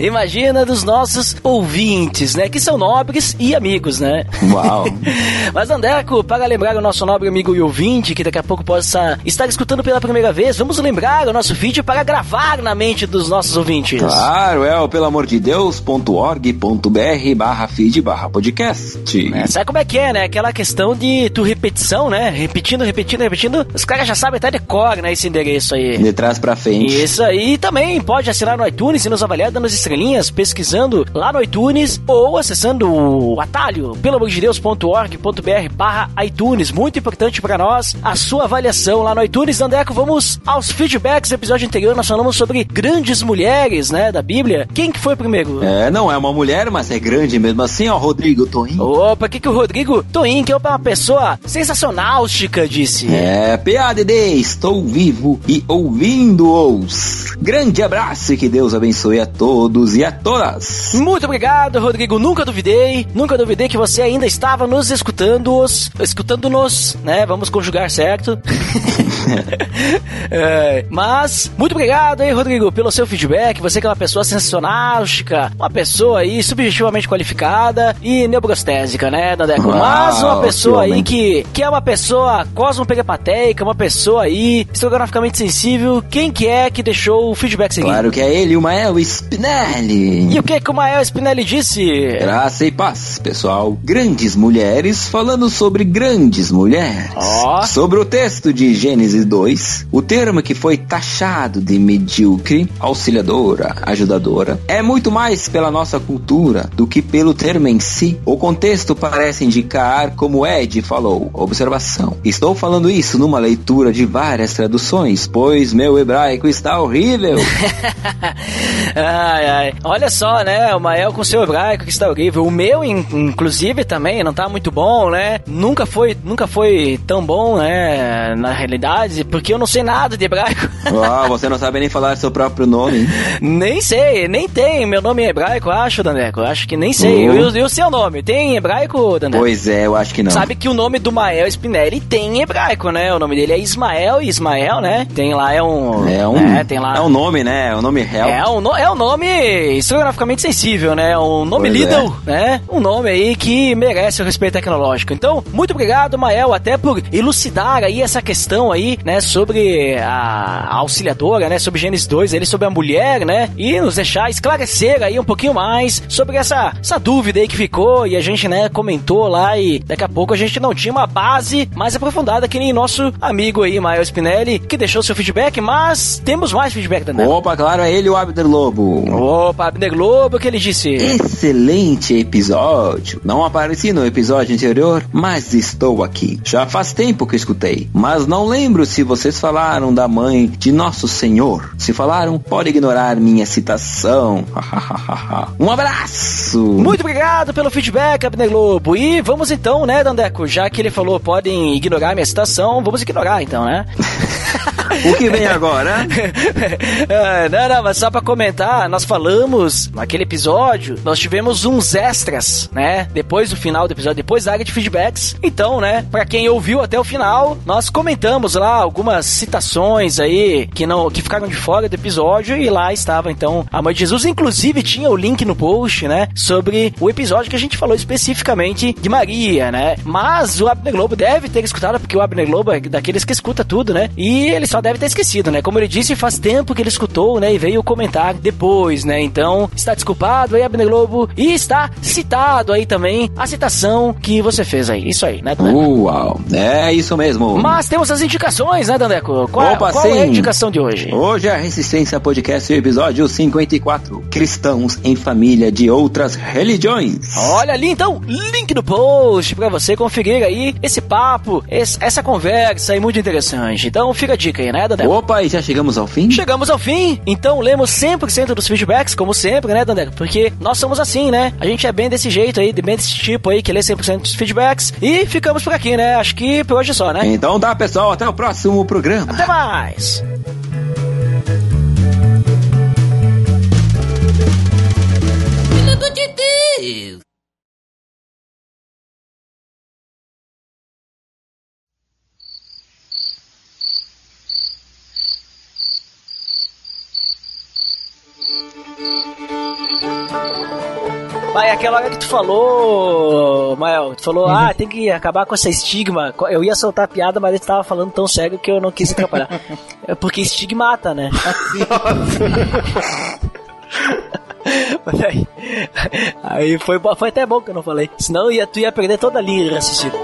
Imagina dos nossos ouvintes, né? Que são nobres e amigos, né? Uau. Mas, Dandeco, para lembrar o nosso nobre amigo e ouvinte, que daqui a pouco possa estar escutando pela primeira vez, vamos lembrar o nosso vídeo para gravar na mente dos nossos ouvintes. Claro, é o pelo amor de Deus.org.br barra feed barra podcast. É, sabe como é que é, né? Aquela questão de tu repetição, né? Repetindo, repetindo, repetindo. Os caras já sabem até de cor, né? Esse endereço aí. De trás pra frente. Isso aí também pode assinar no iTunes e nos avaliar dando as estrelinhas, pesquisando lá no iTunes ou acessando o atalho pelo amor de Deus.org.br barra iTunes. Muito importante para nós a sua avaliação lá no iTunes. Andeco, vamos aos feedbacks do episódio anterior. Nós falamos sobre grandes mulheres, né, da Bíblia. Quem que foi primeiro? É, não é uma mulher, mas é grande mesmo assim, ó, Rodrigo Toim. Opa, o que, que o Rodrigo Toim, que é uma pessoa sensacional, Chica, disse? É, PADD, estou vivo e ouvindo-os. Grande abraço e que Deus abençoe a todos e a todas. Muito obrigado, Rodrigo. Nunca duvidei, nunca duvidei que você ainda estava nos escutando, escutando-nos, né? Vamos conjugar certo. É, mas, muito obrigado aí, Rodrigo, pelo seu feedback. Você que é uma pessoa sensacional, Chica. Uma pessoa aí subjetivamente qualificada e neurostésica, né, Dandeco? Uau, Mas uma pessoa que aí que, que é uma pessoa cosmopegapatéica, uma pessoa aí estrogonoficamente sensível. Quem que é que deixou o feedback seguinte? Claro que é ele, o Mael Spinelli. E o que que o Mael Spinelli disse? Graça e paz, pessoal. Grandes mulheres falando sobre grandes mulheres. Ó. Sobre o texto de Gênesis 2, o termo que foi taxado de medíocre, auxiliadora, ajudadora, é muito mais pela nossa cultura do que pelo termo em si. O contexto parece indicar como Ed falou. Observação. Estou falando isso numa leitura de várias traduções, pois meu hebraico está horrível. ai, ai. Olha só, né? O Mael com seu hebraico que está horrível. O meu, in- inclusive, também não tá muito bom, né? Nunca foi, nunca foi tão bom, né? Na realidade, porque eu não sei nada de hebraico. Uau, você não sabe nem falar seu próprio nome. nem sei, nem tem meu nome em hebraico, acho, Dandeco. Eu acho que nem sei. E o- o seu nome? Tem em hebraico, Dandeco? Pois é, eu acho que não. Sabe que o nome do Mael Spinelli tem em hebraico, né? O nome dele é Ismael e Ismael, né? Tem lá, é um. É um, É, tem lá. é um nome, né? É um nome real. É um, no- é um nome historiograficamente sensível, né? Um nome Pois Lidl, né? Um nome aí que merece o respeito tecnológico. Então, muito obrigado, Mael, até por elucidar aí essa questão aí, né? Sobre a, a auxiliadora, né? Sobre Gênesis 2, ele sobre a mulher, né? E nos deixar esclarecer aí um pouquinho mais sobre essa, essa dúvida aí que ficou e a gente, né, comentou lá e daqui a pouco a gente não tinha uma base mais aprofundada que nem nosso amigo aí, Mael Spinelli, que deixou seu feedback, mas temos mais feedback também. Opa, claro, é ele o Abner Lobo. Opa, Abner Globo, o que ele disse? Excelente episódio. Não apareci no episódio anterior, mas estou aqui. Já faz tempo que escutei, mas não lembro se vocês falaram da mãe de Nosso Senhor. Se falaram, pode ignorar minha citação. um abraço! Muito obrigado pelo feedback, Abner Globo. E vamos então, né, Dandeco? Já que ele falou podem ignorar minha citação, vamos ignorar então, né? O que vem agora? Ah, não, não, mas só pra comentar, nós falamos naquele episódio, nós tivemos uns extras, né? Depois do final do episódio, depois da área de feedbacks. Então, né, pra quem ouviu até o final, nós comentamos lá algumas citações aí que não que ficaram de fora do episódio e lá estava então a mãe de Jesus. Inclusive tinha o link no post, né, sobre o episódio que a gente falou especificamente de Maria, né? Mas o Abner Globo deve ter escutado, porque o Abner Globo é daqueles que escuta tudo, né? E ele só só deve ter esquecido, né? Como ele disse, faz tempo que ele escutou, né? E veio comentar depois, né? Então, está desculpado aí, Abner Globo. E está citado aí também a citação que você fez aí. Isso aí, né, Dandeco? Uau, é isso mesmo. Mas temos as indicações, né, Dandeco? Qual, Opa, qual é a indicação de hoje? Hoje é a Resistência Podcast, episódio 54. Cristãos em família de outras religiões. Olha ali então, link no post pra você conferir aí esse papo, esse- essa conversa aí muito interessante. Então fica a dica aí, né, Dandeco? Opa, e já chegamos ao fim? Chegamos ao fim, então lemos 100% dos feedbacks, como sempre, né, Dandeco? Porque nós somos assim, né? A gente é bem desse jeito aí, bem desse tipo aí, que lê 100% dos feedbacks. E ficamos por aqui, né? Acho que por hoje é só, né? Então tá, pessoal, até o próximo programa. Até mais! Filho de Deus. Vai, aquela hora que tu falou, Mael, tu falou, ah, tem que acabar com essa estigma. Eu ia soltar a piada, mas ele tava falando tão sério que eu não quis atrapalhar. É porque estigmata, né? Mas aí, aí foi, foi até bom que eu não falei. Senão ia, tu ia perder toda a linha de raciocínio.